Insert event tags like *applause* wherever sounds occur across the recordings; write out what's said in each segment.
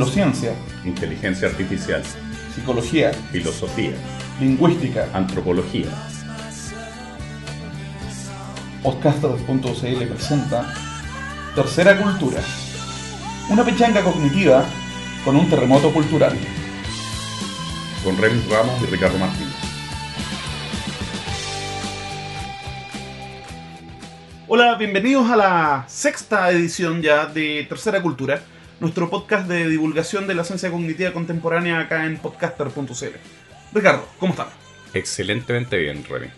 neurociencia, inteligencia artificial, psicología, filosofía, lingüística, antropología. Podcaster.cl presenta Tercera Cultura, una pechanga cognitiva con un terremoto cultural. Con Remis Ramos y Ricardo Martínez. Hola, bienvenidos a la sexta edición ya de Tercera Cultura, nuestro podcast de divulgación de la ciencia cognitiva contemporánea acá en podcaster.cl. Ricardo, ¿cómo estás? Excelentemente bien, Remy.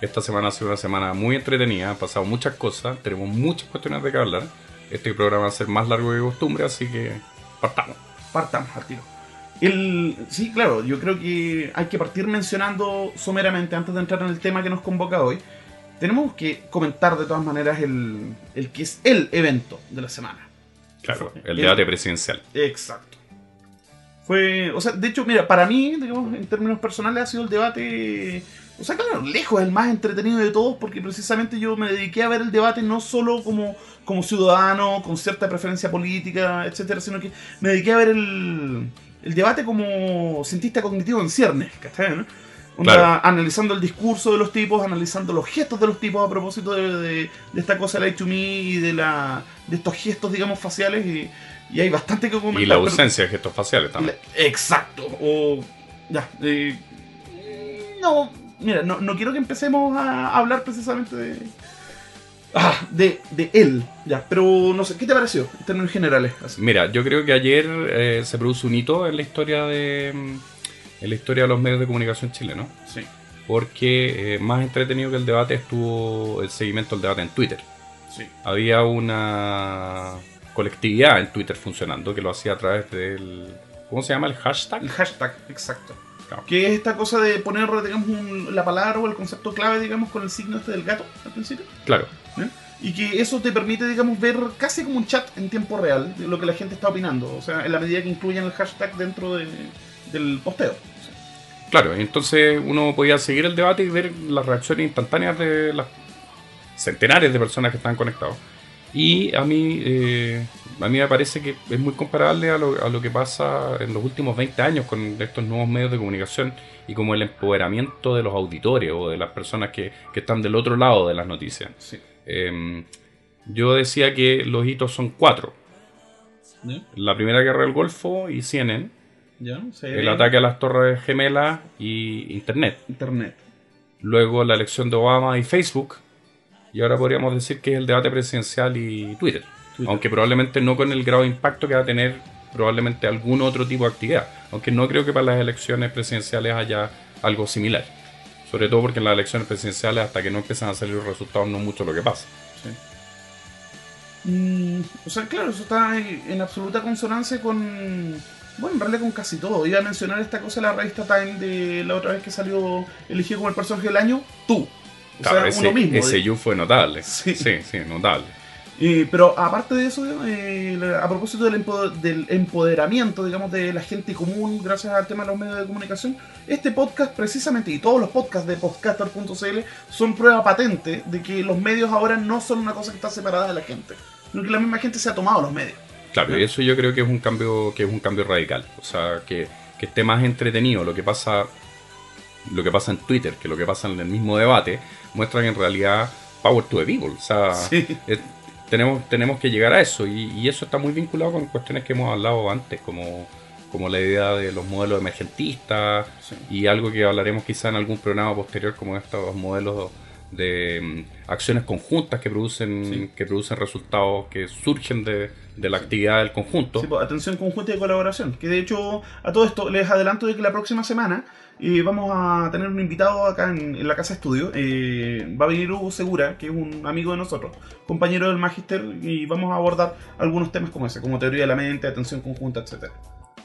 Esta semana ha sido una semana muy entretenida, han pasado muchas cosas, tenemos muchas cuestiones de que hablar. Este programa va a ser más largo que costumbre, así que partamos. Partamos al tiro. El, sí, claro, yo creo que hay que partir mencionando someramente, antes de entrar en el tema que nos convoca hoy, tenemos que comentar de todas maneras el, el que es el evento de la semana. Claro, el debate presidencial. Exacto. Fue, o sea, de hecho, mira, para mí, digamos, en términos personales ha sido el debate, o sea, claro, lejos el más entretenido de todos, porque precisamente yo me dediqué a ver el debate no solo como, como ciudadano, con cierta preferencia política, etcétera, sino que me dediqué a ver el, el debate como cientista cognitivo en ciernes, ¿cachai? ¿no? Onda, Claro. Analizando el discurso de los tipos, analizando los gestos de los tipos a propósito de, de- de esta cosa like to me y de, la, de estos gestos, digamos, faciales. Y, y hay bastante que comentar. Y la pero- ausencia de gestos faciales también. la- Exacto. O. Ya. eh, no. Mira, no, no quiero que empecemos a hablar precisamente de. Ah, de, de él. Ya, pero no sé, ¿qué te pareció en términos generales? Así. Mira, yo creo que ayer eh, se produce un hito en la historia de en la historia de los medios de comunicación chilenos, Sí. porque eh, más entretenido que el debate estuvo el seguimiento del debate en Twitter. Sí. Había una colectividad en Twitter funcionando que lo hacía a través del ¿cómo se llama el hashtag? El hashtag, exacto. Claro. Que es esta cosa de poner, digamos, un- la palabra o el concepto clave, digamos, con el signo este del gato al principio. Claro. ¿eh? Y que eso te permite, digamos, ver casi como un chat en tiempo real de lo que la gente está opinando. O sea, en la medida que incluyan el hashtag dentro de- del posteo. Claro, entonces uno podía seguir el debate y ver las reacciones instantáneas de las centenares de personas que estaban conectados. Y a mí, eh, a mí me parece que es muy comparable a lo, a lo que pasa en los últimos 20 años con estos nuevos medios de comunicación y como el empoderamiento de los auditores o de las personas que, que están del otro lado de las noticias. Sí. Eh, yo decía que los hitos son cuatro. La Primera Guerra del Golfo y CNN, El ataque a las Torres Gemelas y Internet. Internet. luego la elección de Obama y Facebook, y ahora podríamos decir que es el debate presidencial y Twitter, Twitter. aunque probablemente no con el grado de impacto que va a tener probablemente algún otro tipo de actividad, aunque no creo que para las elecciones presidenciales haya algo similar, sobre todo porque en las elecciones presidenciales hasta que no empiezan a salir los resultados no es mucho lo que pasa. Sí. Mm, o sea, claro, eso está en absoluta consonancia con. Bueno, en realidad con casi todo. Iba a mencionar esta cosa de la revista Time de la otra vez que salió elegido como el personaje del año, tú. O Claro, sea, ese, uno mismo. ese de- you fue notable. Sí. sí, sí, notable. Eh, pero aparte de eso, eh, a propósito del, empo- del empoderamiento, digamos, de la gente común gracias al tema de los medios de comunicación, este podcast precisamente, y todos los podcasts de podcaster.cl son prueba patente de que los medios ahora no son una cosa que está separada de la gente, sino que la misma gente se ha tomado los medios. Claro, y eso yo creo que es un cambio, que es un cambio radical. O sea, que, que esté más entretenido lo que pasa, lo que pasa en Twitter, que lo que pasa en el mismo debate, muestra que en realidad power to the people. O sea, *laughs* Sí. tenemos, tenemos que llegar a eso. Y, y eso está muy vinculado con cuestiones que hemos hablado antes, como, como la idea de los modelos emergentistas Sí. y algo que hablaremos quizá en algún programa posterior, como estos modelos de mm, acciones conjuntas que producen, Sí. que producen resultados que surgen de, de la actividad del conjunto. Sí, pues, atención conjunta y colaboración. Que de hecho, a todo esto les adelanto de que la próxima semana eh, vamos a tener un invitado acá en, en la casa estudio. Eh, va a venir Hugo Segura, que es un amigo de nosotros, compañero del Magister, y vamos a abordar algunos temas como ese, como teoría de la mente, atención conjunta, etcétera.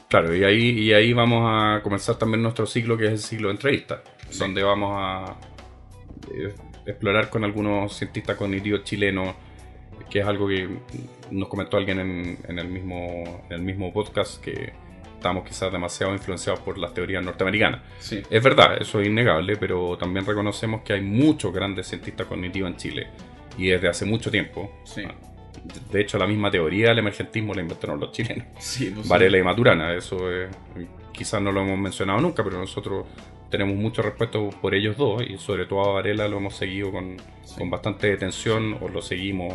Claro, y ahí, y ahí vamos a comenzar también nuestro ciclo que es el ciclo de entrevistas, Sí. donde vamos a eh, explorar con algunos cientistas cognitivos chilenos, que es algo que nos comentó alguien en, en el, mismo, en el mismo podcast, que estamos quizás demasiado influenciados por las teorías norteamericanas. Sí. Es verdad, eso es innegable, pero también reconocemos que hay muchos grandes cientistas cognitivos en Chile, y desde hace mucho tiempo. Sí. de hecho, la misma teoría del emergentismo la inventaron los chilenos. *laughs* Sí, no sé. Varela y Maturana, eso es- quizás no lo hemos mencionado nunca, pero nosotros tenemos mucho respeto por ellos dos y sobre todo a Varela lo hemos seguido con, con bastante atención o lo seguimos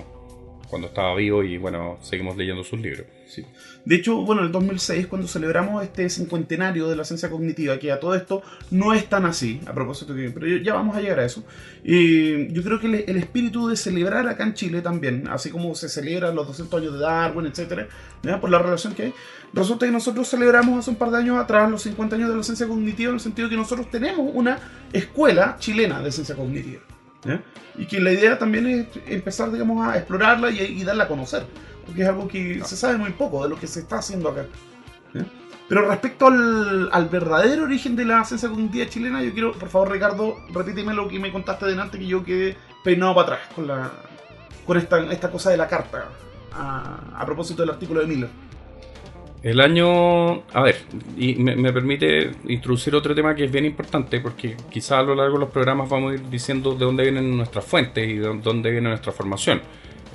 cuando estaba vivo y bueno, seguimos leyendo sus libros. Sí. De hecho, bueno, en el 2006, cuando celebramos este cincuentenario de la ciencia cognitiva, que a todo esto no es tan así, a propósito pero ya vamos a llegar a eso. Y yo creo que el, el espíritu de celebrar acá en Chile también, así como se celebran los 200 años de Darwin, etcétera, por la relación que hay, resulta que nosotros celebramos hace un par de años atrás los 50 años de la ciencia cognitiva en el sentido que nosotros tenemos una escuela chilena de ciencia cognitiva. ¿Ya? Y que la idea también es empezar, digamos, a explorarla y, y darla a conocer. Porque es algo que se sabe muy poco de lo que se está haciendo acá. ¿ya? Pero respecto al, al verdadero origen de la ciencia cognitiva chilena, yo quiero, por favor, Ricardo, repíteme lo que me contaste delante, que yo quedé peinado para atrás con, la, con esta, esta cosa de la carta, a, a propósito del artículo de Miller. El año. A ver, y me, me permite introducir otro tema que es bien importante, porque quizás a lo largo de los programas vamos a ir diciendo de dónde vienen nuestras fuentes y de dónde viene nuestra formación,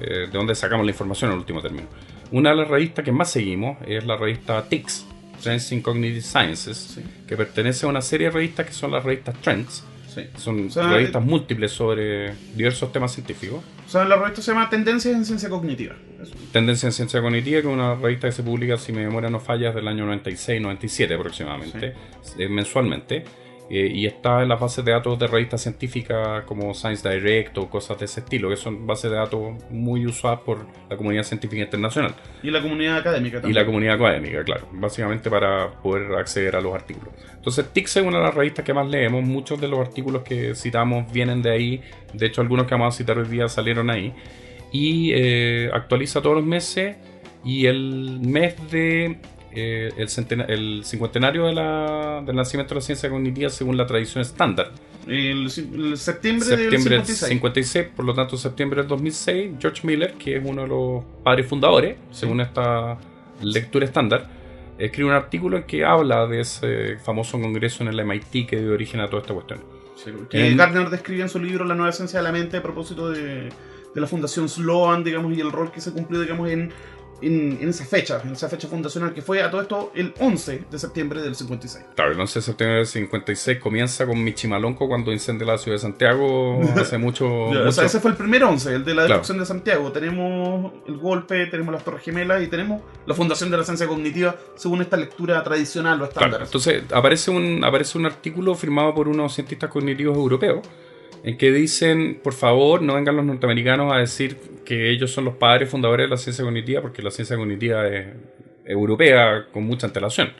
eh, de dónde sacamos la información en último término. Una de las revistas que más seguimos es la revista TICS, Trends in Cognitive Sciences, Sí. que pertenece a una serie de revistas que son las revistas Trends. Sí. Son O sea, revistas múltiples sobre diversos temas científicos. O sea, la revista se llama Tendencias en Ciencia Cognitiva. Eso. Tendencia en Ciencia Cognitiva, que es una revista que se publica, si mi memoria no falla, desde el año 96-97 aproximadamente, eh, mensualmente. Eh, y está en las bases de datos de revistas científicas como Science Direct o cosas de ese estilo, que son bases de datos muy usadas por la comunidad científica internacional Y la comunidad académica y también. la comunidad académica, claro, básicamente para poder acceder a los artículos. Entonces, TICS es una de las revistas que más leemos, muchos de los artículos que citamos vienen de ahí, de hecho algunos que vamos a citar hoy día salieron ahí, y eh, actualiza todos los meses, y el mes de... eh, el, cincuentenario de la- del nacimiento de la ciencia cognitiva según la tradición estándar. El, el septiembre, Septiembre del del 56. 56, por lo tanto septiembre del 2006, George Miller, que es uno de los padres fundadores, según esta lectura estándar, escribe un artículo en que habla de ese famoso congreso en el MIT que dio origen a toda esta cuestión. Sí, que En- Gardner describe en su libro La nueva ciencia de la mente a propósito de, de la fundación Sloan, digamos, y el rol que se cumplió, digamos, en, en, en esa fecha, en esa fecha fundacional, que fue a todo esto el 11 de septiembre del 56. Claro, el 11 de septiembre del 56 comienza con Michimalonco cuando incendia la ciudad de Santiago *laughs* hace mucho... Mucho- O sea, ese fue el primer 11, el de la Claro. destrucción de Santiago. Tenemos el golpe, tenemos las Torres Gemelas y tenemos la fundación de la ciencia cognitiva según esta lectura tradicional o estándar. Claro, entonces aparece un, aparece un artículo firmado por unos cientistas cognitivos europeos en que dicen, por favor, no vengan los norteamericanos a decir que ellos son los padres fundadores de la ciencia cognitiva, porque la ciencia cognitiva es europea con mucha antelación.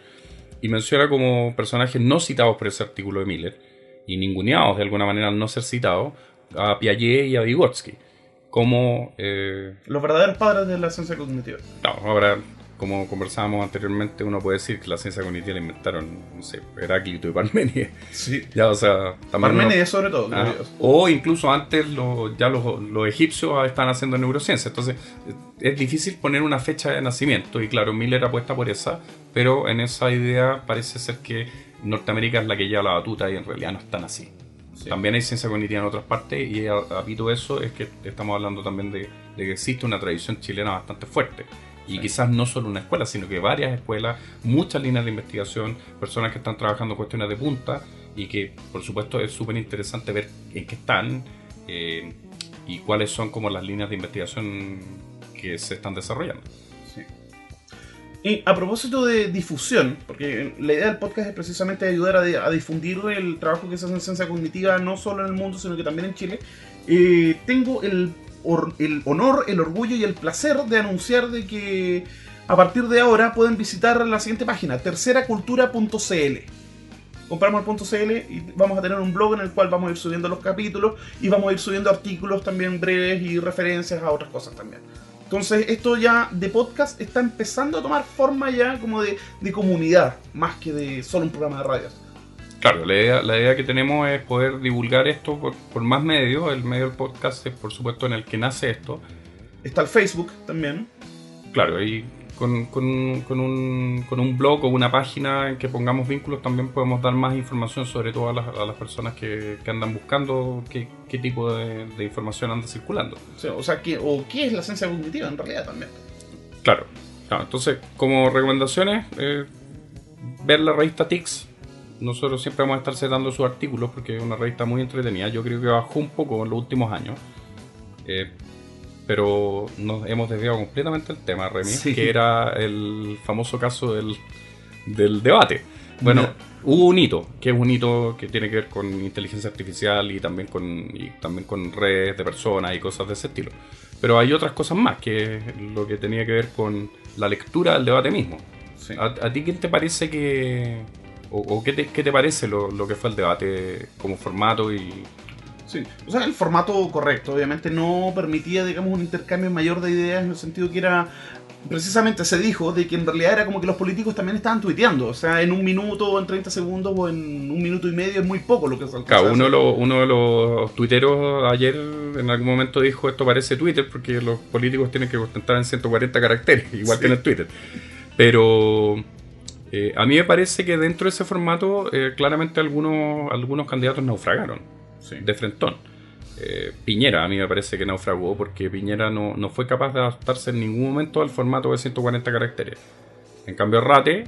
Y menciona como personajes no citados por ese artículo de Miller, y ninguneados de alguna manera al no ser citados, a Piaget y a Vygotsky, como... eh, Los verdaderos padres de la ciencia cognitiva. no, ahora, como conversábamos anteriormente, uno puede decir que la ciencia cognitiva la inventaron, no sé, Heráclito y Parménides. Sí. *laughs* Ya, o sea, Parménides sobre todo. Ah, o incluso antes lo- ya los, los egipcios están haciendo neurociencia. Entonces, es difícil poner una fecha de nacimiento. Y claro, Miller apuesta por esa, pero en esa idea parece ser que Norteamérica es la que lleva la batuta y en realidad no están así. Sí. También hay ciencia cognitiva en otras partes y apito eso es que estamos hablando también de, de que existe una tradición chilena bastante fuerte. Y Sí. quizás no solo una escuela, sino que varias escuelas, muchas líneas de investigación, personas que están trabajando cuestiones de punta y que por supuesto es súper interesante ver en qué están eh, y cuáles son como las líneas de investigación que se están desarrollando. Sí. Y a propósito de difusión, porque la idea del podcast es precisamente ayudar a difundir el trabajo que se hace en ciencia cognitiva, no solo en el mundo, sino que también en Chile, eh, tengo el, el honor, el orgullo y el placer de anunciar de que a partir de ahora pueden visitar la siguiente página, terceracultura.cl. Compramos el .cl y vamos a tener un blog en el cual vamos a ir subiendo los capítulos y vamos a ir subiendo artículos también breves y referencias a otras cosas también. Entonces esto ya de podcast está empezando a tomar forma ya como de, de comunidad, más que de solo un programa de radio. Claro, la idea, la idea que tenemos es poder divulgar esto por, por más medios. El medio del podcast es por supuesto en el que nace esto. Está el Facebook también. Claro, y con, con, con, un, con un blog o una página en que pongamos vínculos también podemos dar más información sobre todo a las, a las personas que, que, andan buscando qué, qué tipo de, de, información anda circulando. O sea, o, sea, ¿qué, o qué es la ciencia cognitiva en realidad también. Claro, claro entonces como recomendaciones, eh, ver la revista TICS. Nosotros siempre vamos a estar dando sus artículos porque es una revista muy entretenida. Yo creo que bajó un poco en los últimos años. Eh, pero nos hemos desviado completamente del tema, Remy, sí. que era el famoso caso del, del debate. Bueno, no. hubo un hito, que es un hito que tiene que ver con inteligencia artificial y también con, y también con redes de personas y cosas de ese estilo. Pero hay otras cosas más, que es lo que tenía que ver con la lectura del debate mismo. Sí. ¿A, ¿A, ti qué te parece que... o, o qué, te, qué, te, parece lo, lo que fue el debate como formato y, Sí, o sea, el formato correcto, obviamente no permitía, digamos, un intercambio mayor de ideas en el sentido que era precisamente se dijo de que en realidad era como que los políticos también estaban tuiteando. O sea, en un minuto en 30 segundos o en un minuto y medio es muy poco lo que se alcanza. Claro, uno, de los, uno de los tuiteros ayer en algún momento dijo esto parece Twitter porque los políticos tienen que contentar en 140 caracteres, igual sí. que en el Twitter. Pero eh, a mí me parece que dentro de ese formato eh, claramente algunos, algunos candidatos naufragaron sí. de frentón. Eh, Piñera a mí me parece que naufragó porque Piñera no, no, fue capaz de adaptarse en ningún momento al formato de 140 caracteres. En cambio Rate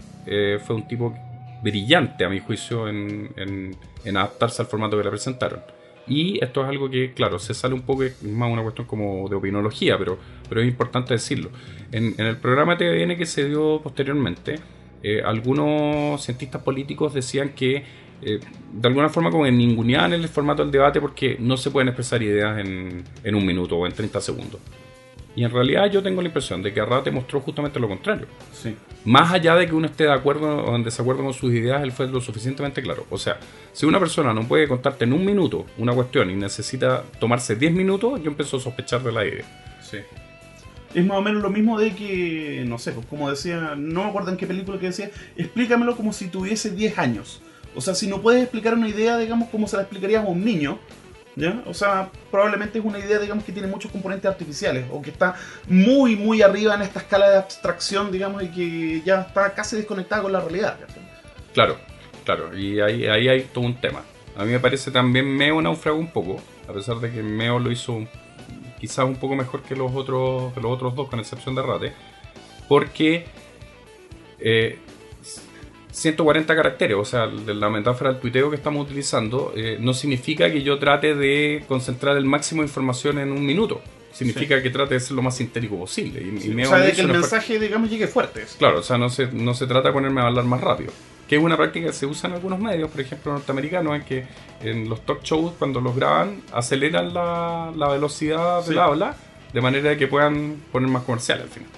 fue un tipo brillante a mi juicio en, en, en, adaptarse al formato que le presentaron. Y esto es algo que, claro, se sale un poco, es más una cuestión como de opinología, pero, pero es importante decirlo. En, en el programa TVN que se dio posteriormente, eh, algunos cientistas políticos decían que eh, de alguna forma como en ninguneaban el formato del debate porque no se pueden expresar ideas en, en, un minuto o en 30 segundos. Y en realidad yo tengo la impresión de que Arrate mostró justamente lo contrario. Sí. Más allá de que uno esté de acuerdo o en desacuerdo con sus ideas, él fue lo suficientemente claro. O sea, si una persona no puede contarte en un minuto una cuestión y necesita tomarse 10 minutos, yo empiezo a sospechar de la idea. Sí. Es más o menos lo mismo de que, no sé, pues como decía, no me acuerdo en qué película que decía, explícamelo como si tuviese 10 años. O sea, si no puedes explicar una idea, digamos, como se la explicarías a un niño, ¿ya? O sea, probablemente es una idea, digamos, que tiene muchos componentes artificiales o que está muy, muy arriba en esta escala de abstracción, digamos, y que ya está casi desconectada con la realidad. Claro, claro, y ahí, ahí hay todo un tema. A mí me parece también Meo naufragó un poco, a pesar de que Meo lo hizo quizás un poco mejor que los otros, que los otros dos, con excepción de Rate, porque eh, 140 caracteres, o sea, la metáfora del tuiteo que estamos utilizando, eh, no significa que yo trate de concentrar el máximo de información en un minuto. Significa sí. que trate de ser lo más sintético posible. Y, sí, y o sea, de que el mensaje, digamos, llegue fuerte. Claro, o sea, no se, no se trata de ponerme a hablar más rápido. Que es una práctica que se usa en algunos medios, por ejemplo, norteamericanos, en que en los talk shows, cuando los graban, aceleran la, la velocidad del sí. habla de manera que puedan poner más comercial al final.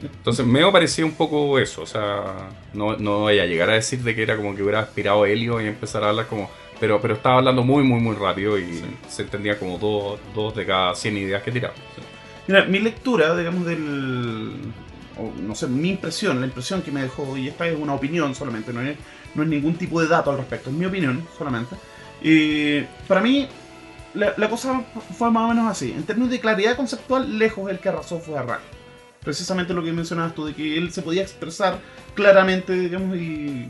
Entonces, me parecía un poco eso, o sea, no, no voy a llegar a decir de que era como que hubiera aspirado helio y empezar a hablar como... Pero, pero estaba hablando muy, muy, muy rápido y sí. se entendía como dos, dos de cada 100 ideas que tiraba. Mira, mi lectura, digamos, del... O, no sé, mi impresión, la impresión que me dejó, y esta es una opinión solamente, no es, no es ningún tipo de dato al respecto, es mi opinión solamente. Y para mí, la, la, cosa fue más o menos así. En términos de claridad conceptual, lejos el que arrasó fue Arrak. Precisamente lo que mencionabas tú, de que él se podía expresar claramente, digamos, y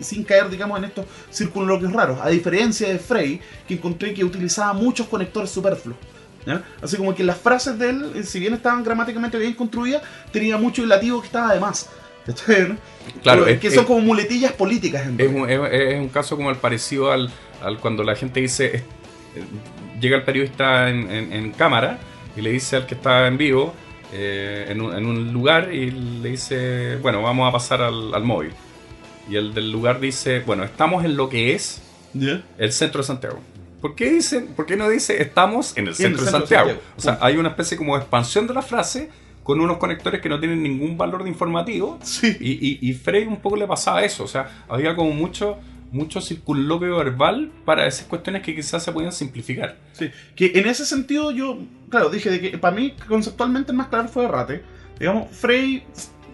sin caer, digamos, en estos circunloquios raros. A diferencia de Frey, que encontré que utilizaba muchos conectores superfluos. ¿Ya? Así como que las frases de él, eh, si bien estaban gramáticamente bien construidas, tenía mucho ilativo que estaba de más. Claro, es, que son es, como muletillas políticas. En es, un, es, un, caso como el parecido al, al cuando la gente dice llega el periodista en, en, en, cámara y le dice al que está en vivo eh, en, un, en, un, lugar y le dice, bueno, vamos a pasar al, al, móvil. Y el del lugar dice, bueno, estamos en lo que es el centro de Santiago. ¿Por qué, dicen, ¿Por qué no dice estamos en el centro, en el centro de Santiago? Santiago? O sea, hay una especie como de expansión de la frase con unos conectores que no tienen ningún valor de informativo. Sí. Y, y, y Frey un poco le pasaba eso. O sea, había como mucho mucho circunloquio verbal para esas cuestiones que quizás se podían simplificar. Sí, que en ese sentido yo, claro, dije de que para mí conceptualmente el más claro fue Rate. Digamos, Frey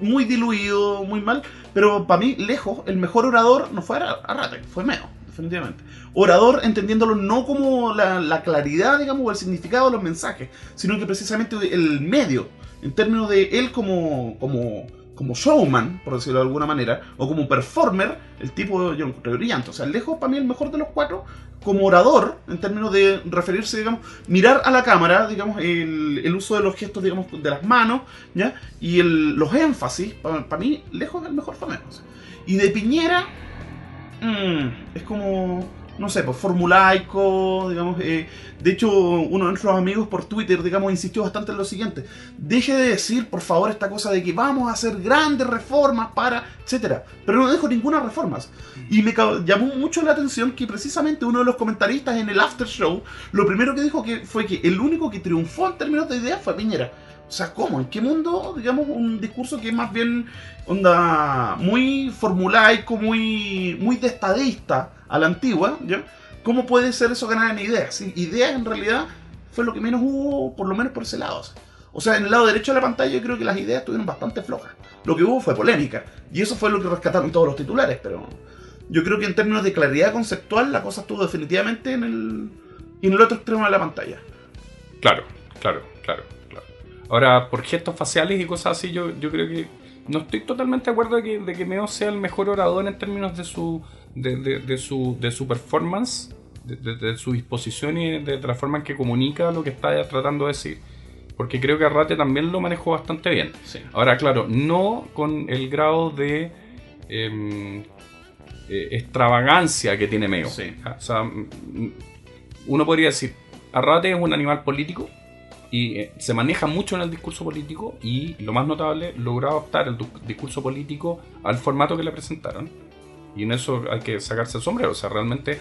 muy diluido, muy mal, pero para mí, lejos, el mejor orador no fue Arrate, fue Meo, definitivamente. Orador entendiéndolo no como la, la claridad, digamos, o el significado de los mensajes, sino que precisamente el medio en términos de él como, como, como showman, por decirlo de alguna manera, o como performer, el tipo yo lo encontré brillante. O sea, lejos para mí el mejor de los cuatro, como orador, en términos de referirse, digamos, mirar a la cámara, digamos, el, uso de los gestos, digamos, de las manos, ¿ya? Y el, los énfasis, para mí, lejos es el mejor famoso. Y de Piñera, mmm, es como no sé, pues formulaico, digamos. Eh, de hecho, uno de nuestros amigos por Twitter, digamos, insistió bastante en lo siguiente. Deje de decir, por favor, esta cosa de que vamos a hacer grandes reformas para, etcétera. Pero no dejo ninguna reformas. Y me llamó mucho la atención que precisamente uno de los comentaristas en el after show, lo primero que dijo que fue que el único que triunfó en términos de ideas fue Piñera. O sea, ¿cómo? ¿En qué mundo, digamos, un discurso que es más bien onda muy formulaico, muy, muy de estadista a la antigua, ¿ya? ¿Cómo puede ser eso ganar en ideas? Ideas en realidad fue lo que menos hubo, por lo menos por ese lado. O sea, en el lado derecho de la pantalla yo creo que las ideas estuvieron bastante flojas. Lo que hubo fue polémica. Y eso fue lo que rescataron todos los titulares, pero yo creo que en términos de claridad conceptual la cosa estuvo definitivamente en el, en el otro extremo de la pantalla. Claro, claro, claro. Ahora, por gestos faciales y cosas así, yo, yo creo que no estoy totalmente de acuerdo de que, de que Meo sea el mejor orador en términos de su, de, su, de su performance, de, su disposición y de, la forma en que comunica lo que está tratando de decir. Porque creo que Arrate también lo manejó bastante bien. Ahora, claro, no con el grado de em, eh, extravagancia que tiene Meo. O sea, uno podría decir, Arrate es un animal político y eh, se maneja mucho en el discurso político y lo más notable, logró adaptar el discurso político al formato que le presentaron. Y en eso hay que sacarse el sombrero. O sea, realmente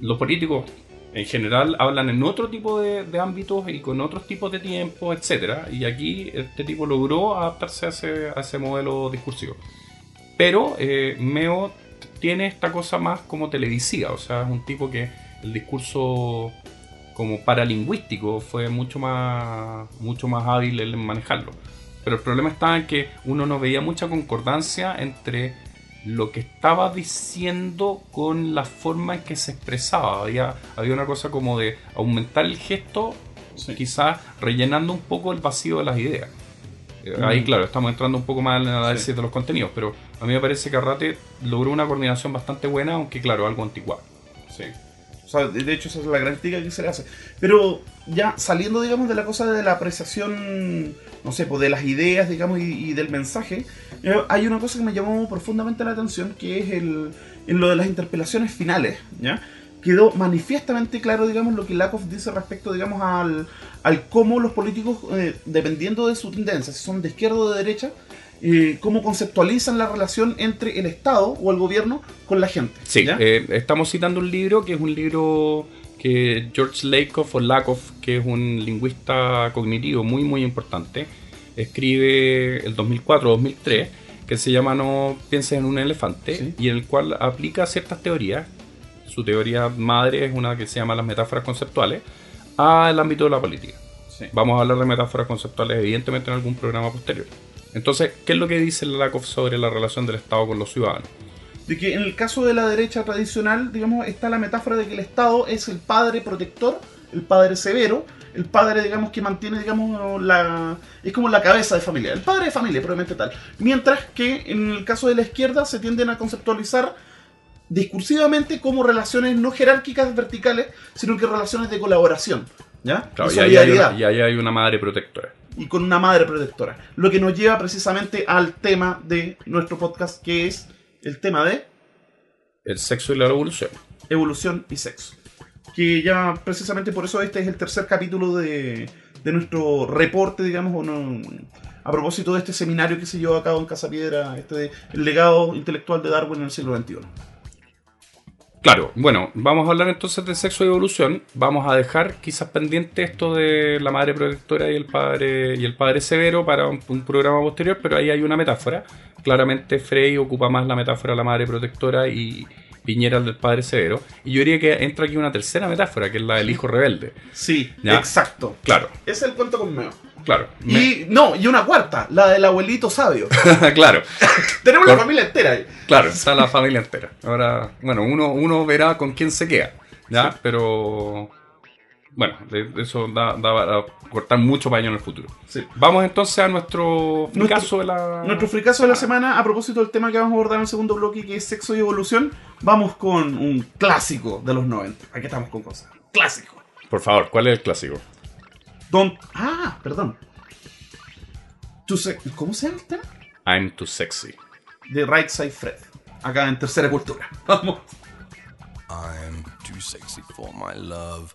los políticos en general hablan en otro tipo de, ámbitos y con otros tipos de tiempos, etc. Y aquí este tipo logró adaptarse a ese, a ese modelo discursivo. Pero eh, Meo tiene esta cosa más como televisiva. O sea, es un tipo que el discurso como paralingüístico fue mucho más, mucho más hábil en manejarlo. Pero el problema estaba en que uno no veía mucha concordancia entre lo que estaba diciendo con la forma en que se expresaba. Había, había una cosa como de aumentar el gesto, quizás rellenando un poco el vacío de las ideas. Eh, ahí, mm. claro, estamos entrando un poco más en el análisis de los contenidos, pero a mí me parece que Arrate logró una coordinación bastante buena, aunque, claro, algo anticuado. Sí de hecho, esa es la gran crítica que se le hace. Pero ya saliendo, digamos, de la cosa de la apreciación, no sé, pues de las ideas, digamos, y, del mensaje, eh, hay una cosa que me llamó profundamente la atención, que es el, en lo de las interpelaciones finales, ¿ya? Quedó manifiestamente claro, digamos, lo que Lakoff dice respecto, digamos, al, al cómo los políticos, eh, dependiendo de su tendencia, si son de izquierda o de derecha, eh, cómo conceptualizan la relación entre el Estado o el gobierno con la gente. Sí, eh, estamos citando un libro que es un libro que George Lakoff o Lakoff, que es un lingüista cognitivo muy muy importante, escribe el 2004-2003, que se llama No pienses en un elefante, y en el cual aplica ciertas teorías. Su teoría madre es una que se llama las metáforas conceptuales al ámbito de la política. Vamos a hablar de metáforas conceptuales evidentemente en algún programa posterior. Entonces, ¿qué es lo que dice Lakoff sobre la relación del Estado con los ciudadanos? De que en el caso de la derecha tradicional, digamos, está la metáfora de que el Estado es el padre protector, el padre severo, el padre, digamos, que mantiene, digamos, la. es como la cabeza de familia, el padre de familia, probablemente tal. Mientras que en el caso de la izquierda se tienden a conceptualizar discursivamente como relaciones no jerárquicas verticales, sino que relaciones de colaboración. ¿Ya? Claro, y, ahí hay una madre protectora y con una madre protectora. Lo que nos lleva precisamente al tema de nuestro podcast, que es el tema de... El sexo y la evolución. Evolución y sexo. Que ya precisamente por eso este es el tercer capítulo de, de nuestro reporte, digamos, a propósito de este seminario que se llevó a cabo en Casa Piedra, este el legado intelectual de Darwin en el siglo XXI. Claro, bueno, vamos a hablar entonces de sexo y evolución. Vamos a dejar quizás pendiente esto de la madre protectora y el padre y el padre severo para un, programa posterior, pero ahí hay una metáfora. Claramente Frey ocupa más la metáfora de la madre protectora y Piñera del padre severo. Y yo diría que entra aquí una tercera metáfora, que es la del hijo rebelde. Sí, exacto. Claro. Es el cuento con Meo. Claro. Y no, y una cuarta, la del abuelito sabio. *laughs* claro. *laughs* Tenemos la familia entera ahí. Claro, está la familia entera. Ahora, bueno, uno, uno verá con quién se queda. ¿Ya? Pero. Bueno, eso da, da para cortar mucho paño en el futuro. Sí. Vamos entonces a nuestro, Nuestro- caso de la. Nuestro fricazo de la semana, a propósito del tema que vamos a abordar en el segundo bloque, que es sexo y evolución, vamos con un clásico de los 90. Aquí estamos con cosas. Clásico. Por favor, ¿cuál es el clásico? Don't... Ah, perdón. To Se- ¿Cómo se llama el tema? I'm too sexy. De Right Side Fred. Acá en Tercera Cultura. *laughs* Vamos. I'm too sexy for my love,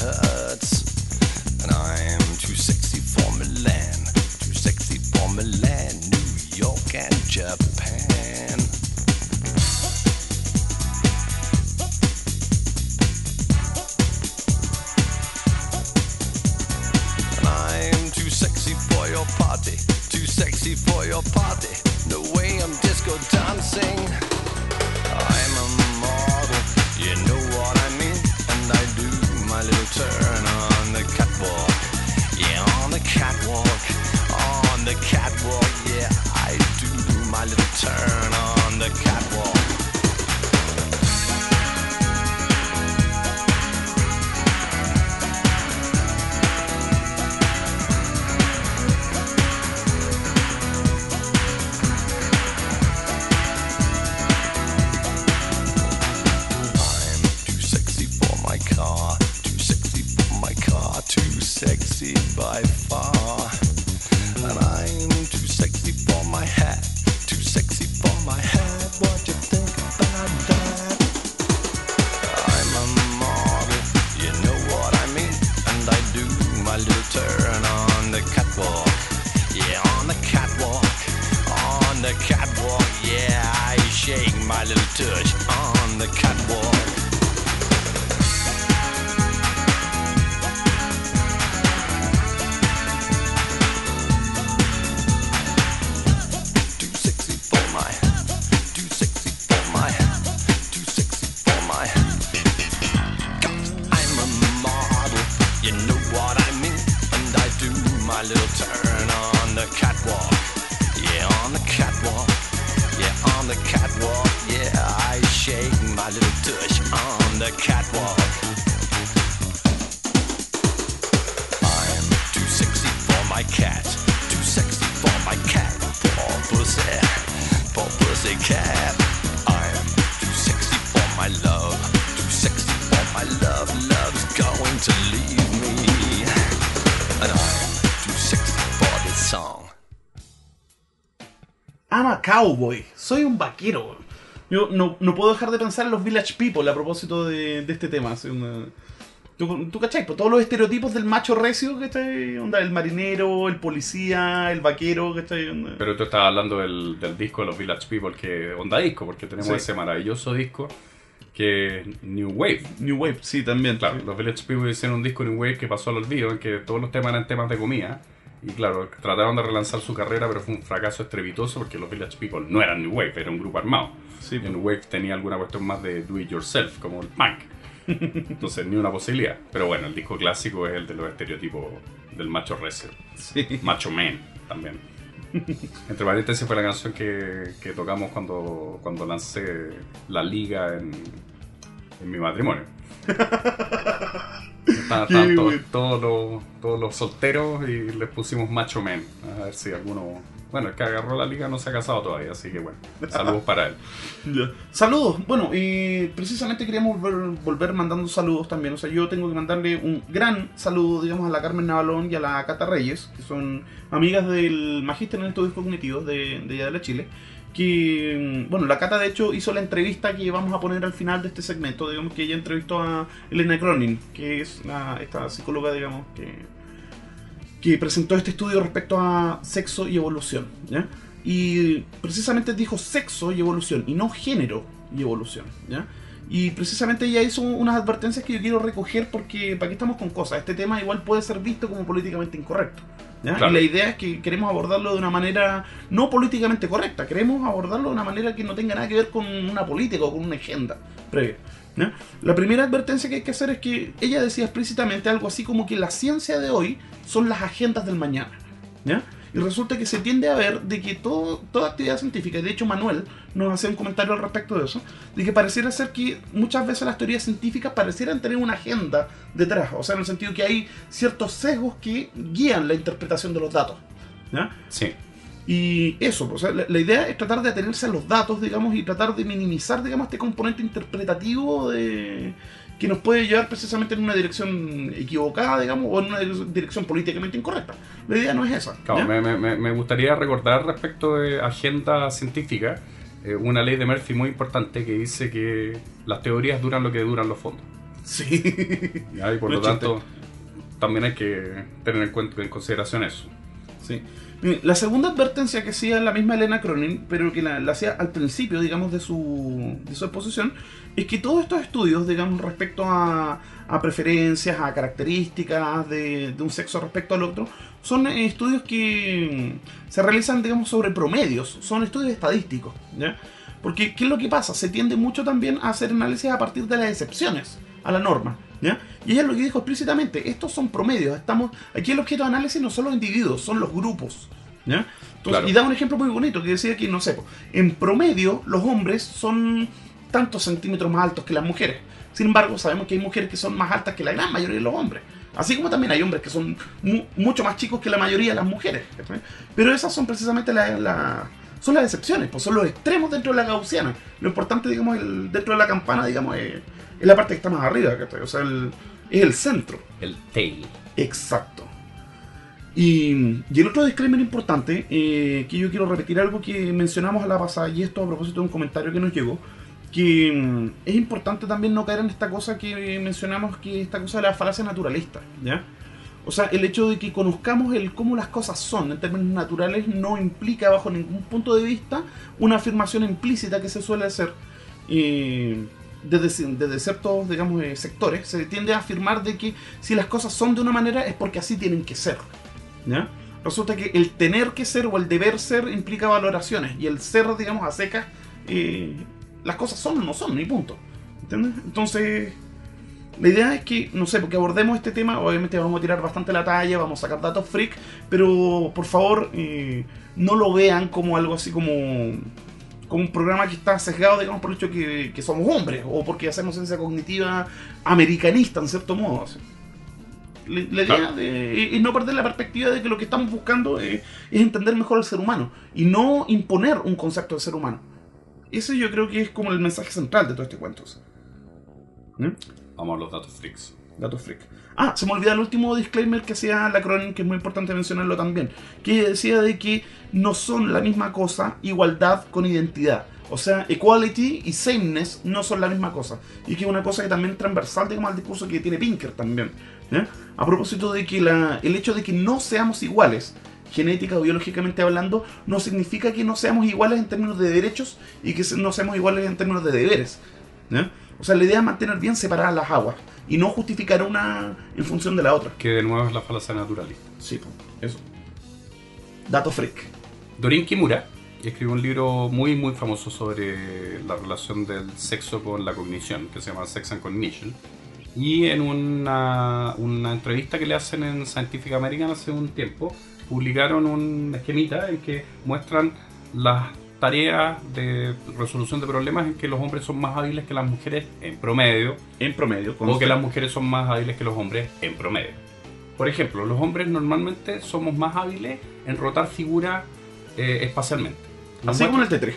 party. No way I'm disco dancing. Cowboy. Soy un vaquero. Yo no, no puedo dejar de pensar en los Village People a propósito de, de este tema. una- ¿Tú, tú cachai? Pues todos los estereotipos del macho recio, ¿cachai? Onda, el marinero, el policía, el vaquero, ¿cachai? Onda- Pero tú estabas hablando del, del disco de los Village People, que onda disco, porque tenemos Sí. ese maravilloso disco que New Wave. New Wave, sí, también. Claro, los Village People hicieron un disco New Wave que pasó al olvido, en que todos los temas eran temas de comida. Y claro, trataron de relanzar su carrera, pero fue un fracaso estrepitoso porque los Village People no eran New Wave, era un grupo armado. Sí, pues. New Wave tenía alguna cuestión más de do it yourself, como el punk. *laughs* Entonces, ni una posibilidad. Pero bueno, el disco clásico es el de los estereotipos del macho recio. Sí. Macho Man también. Entre paréntesis fue la canción que, que tocamos cuando, cuando lancé la liga en, en mi matrimonio. Qué *laughs* todos, los, todos los solteros y les pusimos Macho Man. A ver si alguno... Bueno, el que agarró la liga no se ha casado todavía, así que bueno. Saludos para él. *laughs* Ya. Saludos. Bueno, y precisamente queríamos volver, volver mandando saludos también. O sea, yo tengo que mandarle un gran saludo, digamos, a la Carmen Navalón y a la Cata Reyes, que son amigas del Magíster en Estudios Cognitivos de, de allá de la Chile. Que, mm, bueno, la Cata de hecho hizo la entrevista que vamos a poner al final de este segmento. Digamos que ella entrevistó a Elena Cronin, que es la- esta psicóloga, digamos, que que presentó este estudio respecto a sexo y evolución. ¿ya? Y precisamente dijo sexo y evolución, y no género y evolución. ¿ya? Y precisamente ella hizo unas advertencias que yo quiero recoger porque para qué estamos con cosas. Este tema igual puede ser visto como políticamente incorrecto. ¿Ya? Claro. Y la idea es que queremos abordarlo de una manera no políticamente correcta, queremos abordarlo de una manera que no tenga nada que ver con una política o con una agenda previa. ¿ya? La primera advertencia que hay que hacer es que ella decía explícitamente algo así como que la ciencia de hoy son las agendas del mañana. ¿ya? Y resulta que se tiende a ver de que todo, toda actividad científica, y de hecho Manuel nos hace un comentario al respecto de eso, de que pareciera ser que muchas veces las teorías científicas parecieran tener una agenda detrás, o sea, en el sentido que hay ciertos sesgos que guían la interpretación de los datos. ¿ya? Sí. Y eso, o sea, la, la idea es tratar de atenerse a los datos, digamos, y tratar de minimizar, digamos, este componente interpretativo de que nos puede llevar precisamente en una dirección equivocada, digamos, o en una dire- dirección políticamente incorrecta. La idea no es esa. Claro, me, me- me- me gustaría recordar respecto de agenda científica eh, una ley de Murphy muy importante que dice que las teorías duran lo que duran los fondos. Sí. *laughs* ¿ya? Y por No lo chiste. tanto, también hay que tener en cuenta en consideración eso. Sí. La segunda advertencia que hacía la misma Elena Cronin, pero que la, hacía al principio, digamos, de su, de su exposición, es que todos estos estudios, digamos, respecto a, preferencias, a características de, un sexo respecto al otro, son eh, estudios que se realizan, digamos, sobre promedios, son estudios estadísticos. Porque, ¿qué es lo que pasa? Se tiende mucho también a hacer análisis a partir de las excepciones a la norma, ¿ya? Y ella lo que dijo explícitamente, estos son promedios, estamos, aquí el objeto de análisis no son los individuos, son los grupos, ¿ya? Entonces, Claro. Y da un ejemplo muy bonito que decía que, no sé, en promedio los hombres son tantos centímetros más altos que las mujeres. Sin embargo, sabemos que hay mujeres que son más altas que la gran mayoría de los hombres. Así como también hay hombres que son mu- mucho más chicos que la mayoría de las mujeres. Pero esas son precisamente la- la- son las excepciones, pues son los extremos dentro de la gaussiana. Lo importante, digamos, el- dentro de la campana, digamos, es, es la parte que está más arriba, ¿cachai? o sea, el- es el centro. El tail. Exacto. Y, y el otro disclaimer importante, eh, que yo quiero repetir algo que mencionamos a la pasada, y esto a propósito de un comentario que nos llegó, que mm, es importante también no caer en esta cosa que mencionamos, que esta cosa de la falacia naturalista, ¿ya? O sea, el hecho de que conozcamos el cómo las cosas son en términos naturales no implica bajo ningún punto de vista una afirmación implícita que se suele hacer eh, desde, desde ciertos, digamos, eh, sectores. Se tiende a afirmar de que si las cosas son de una manera es porque así tienen que ser. Resulta que el tener que ser o el deber ser implica valoraciones y el ser, digamos, a secas, eh, las cosas son o no son, ni punto. Entonces, la idea es que, no sé, porque abordemos este tema, obviamente vamos a tirar bastante la talla, vamos a sacar datos freak, pero por favor, eh, no lo vean como algo así como, como un programa que está sesgado, digamos, por el hecho que, que somos hombres, o porque hacemos ciencia cognitiva americanista, en cierto modo. así. La, la idea de- es no perder la perspectiva de que lo que estamos buscando es, es entender mejor al ser humano y no imponer un concepto de ser humano. Ese yo creo que es como el mensaje central de todo este cuento. ¿Mm? Vamos a los datos freaks. Datos freak. Ah, se me olvida el último disclaimer que hacía la Cronin, que es muy importante mencionarlo también. Que decía de que no son la misma cosa igualdad con identidad. O sea, equality y sameness no son la misma cosa. Y que es una cosa que también es transversal, digamos, al discurso que tiene Pinker también. ¿ya? A propósito de que la- el hecho de que no seamos iguales, genética o biológicamente hablando, no significa que no seamos iguales en términos de derechos y que no seamos iguales en términos de deberes. ¿ya? O sea, la idea es mantener bien separadas las aguas y no justificar una en función de la otra. Que de nuevo es la falacia naturalista. Sí, eso. Dato freak. Dorin Kimura escribió un libro muy muy famoso sobre la relación del sexo con la cognición, que se llama Sex and Cognition. Y en una, una entrevista que le hacen en Scientific American hace un tiempo, publicaron un esquemita en que muestran las tareas de resolución de problemas en que los hombres son más hábiles que las mujeres en promedio, En promedio. o que las mujeres son más hábiles que los hombres en promedio. Por ejemplo, los hombres normalmente somos más hábiles en rotar figuras eh, espacialmente. Nos Así como en el T3.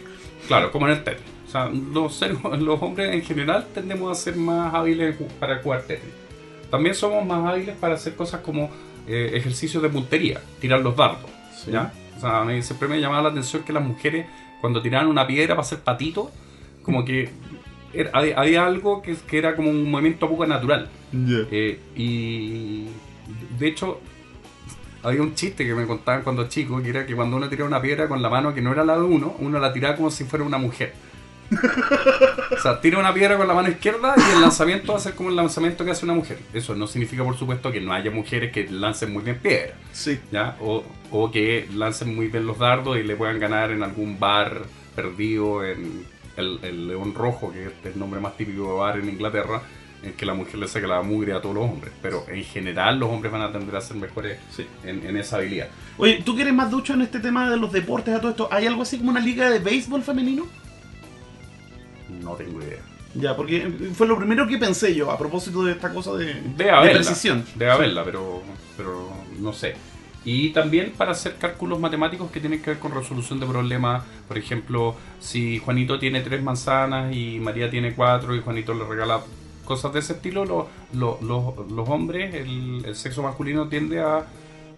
Claro, como en el Tetris. O sea, los, seres- *laughs* los hombres en general tendemos a ser más hábiles para jugar Tetris. También somos más hábiles para hacer cosas como eh, ejercicios de puntería, tirar los dardos. Sí. ¿ya? O sea, a mí siempre me llamaba la atención que las mujeres, cuando tiraban una piedra para hacer patito, como que era- había, había algo que, que era como un movimiento poco natural. Eh, y de hecho, había un chiste que me contaban cuando chico, que era que cuando uno tiraba una piedra con la mano que no era la de uno, uno la tiraba como si fuera una mujer. O sea, tira una piedra con la mano izquierda y el lanzamiento va a ser como el lanzamiento que hace una mujer. Eso no significa, por supuesto, que no haya mujeres que lancen muy bien piedra. Sí. ¿ya? O, o que lancen muy bien los dardos y le puedan ganar en algún bar perdido en el, el León Rojo, que es el nombre más típico de bar en Inglaterra, en que la mujer le saca la mugre a todos los hombres. Pero en general los hombres van a tender a ser mejores Sí. en, en esa habilidad. Oye, ¿tú que eres más ducho en este tema de los deportes, a todo esto? ¿Hay algo así como una liga de béisbol femenino? No tengo idea. Ya, porque fue lo primero que pensé yo a propósito de esta cosa de, Debe haberla. precisión. Debe haberla, pero, pero no sé. Y también para hacer cálculos matemáticos que tienen que ver con resolución de problemas. Por ejemplo, si Juanito tiene tres manzanas y María tiene cuatro y Juanito le regala cosas de ese estilo, lo- lo- lo- los hombres, el, el sexo masculino tiende a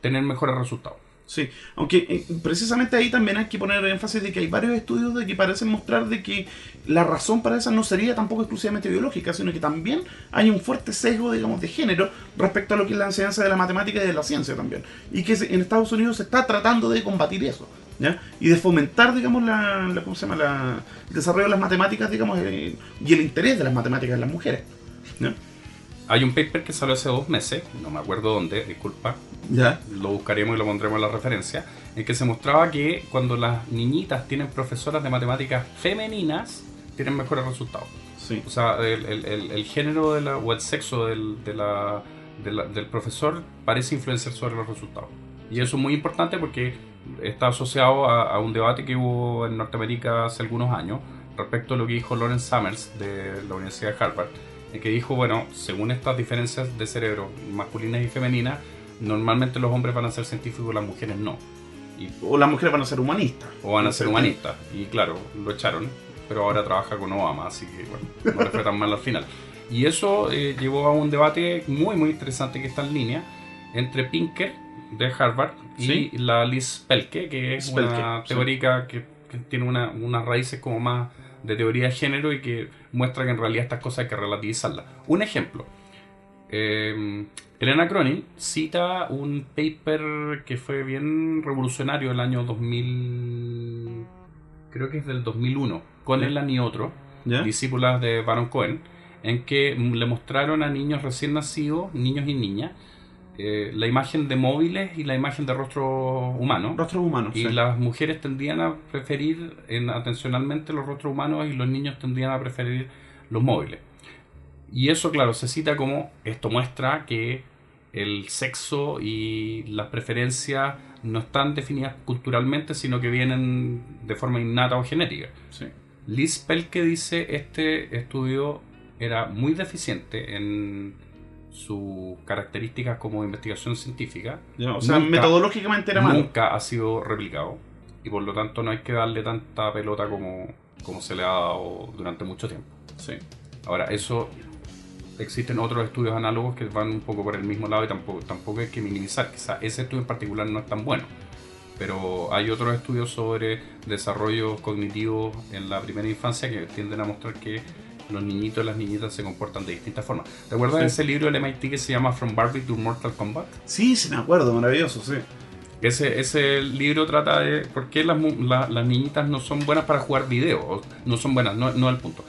tener mejores resultados. Sí, aunque eh, precisamente ahí también hay que poner énfasis de que hay varios estudios de que parecen mostrar de que la razón para esa no sería tampoco exclusivamente biológica, sino que también hay un fuerte sesgo, digamos, de género respecto a lo que es la enseñanza de la matemática y de la ciencia también. Y que en Estados Unidos se está tratando de combatir eso, ¿ya? Y de fomentar, digamos, la, la- ¿cómo se llama? La- el desarrollo de las matemáticas, digamos, eh, y el interés de las matemáticas en las mujeres, ¿ya? Hay un paper que salió hace dos meses, no me acuerdo dónde, disculpa, ¿Ya? lo buscaremos y lo pondremos en la referencia, en que se mostraba que cuando las niñitas tienen profesoras de matemáticas femeninas, tienen mejores resultados. Sí. O sea, el, el- el- el género de la, o el sexo del, de la- de la- del profesor parece influenciar sobre los resultados. Y eso es muy importante porque está asociado a, a un debate que hubo en Norteamérica hace algunos años respecto a lo que dijo Lawrence Summers de la Universidad de Harvard, que dijo, bueno, según estas diferencias de cerebro masculinas y femeninas, normalmente los hombres van a ser científicos y las mujeres no. Y O las mujeres van a ser humanistas. o van a ser Sí. humanistas. Y claro, lo echaron, pero ahora trabaja con Obama, así que bueno, no le fue tan mal al final. Y eso eh, llevó a un debate muy, muy interesante que está en línea entre Pinker de Harvard y Sí. la Liz Pelke, que es Spelke, una sí. teórica que, que tiene una- unas raíces como más de teoría de género y que muestra que en realidad estas cosas hay que relativizarlas. Un ejemplo. Eh, Elena Cronin cita un paper que fue bien revolucionario el año 2000, creo que es del 2001, con. Elan y otro, discípulas de Baron Cohen, en que le mostraron a niños recién nacidos, niños y niñas, eh, la imagen de móviles y la imagen de rostro humano. Rostros humanos. Y sí. las mujeres tendían a preferir en, atencionalmente los rostros humanos y los niños tendían a preferir los móviles. Y eso, claro, se cita como esto muestra que el sexo y las preferencias no están definidas culturalmente, sino que vienen de forma innata o genética. Sí. Liz Pelke dice este estudio era muy deficiente en sus características como investigación científica. Ya, O sea, Nunca- metodológicamente era malo. nunca ha sido replicado y por lo tanto no hay que darle tanta pelota como, como se le ha dado durante mucho tiempo. Sí. Ahora, eso existen otros estudios análogos que van un poco por el mismo lado y tampoco, tampoco hay que minimizar. Quizá ese estudio en particular no es tan bueno. Pero hay otros estudios sobre desarrollo cognitivo en la primera infancia que tienden a mostrar que los niñitos y las niñitas se comportan de distintas formas. ¿Te acuerdas Sí. de ese libro del MIT que se llama From Barbie to Mortal Kombat? Sí, sí me acuerdo, maravilloso, sí. Ese, ese libro trata de por qué las, mu- la- las niñitas no son buenas para jugar video. No son buenas, no, no el punto.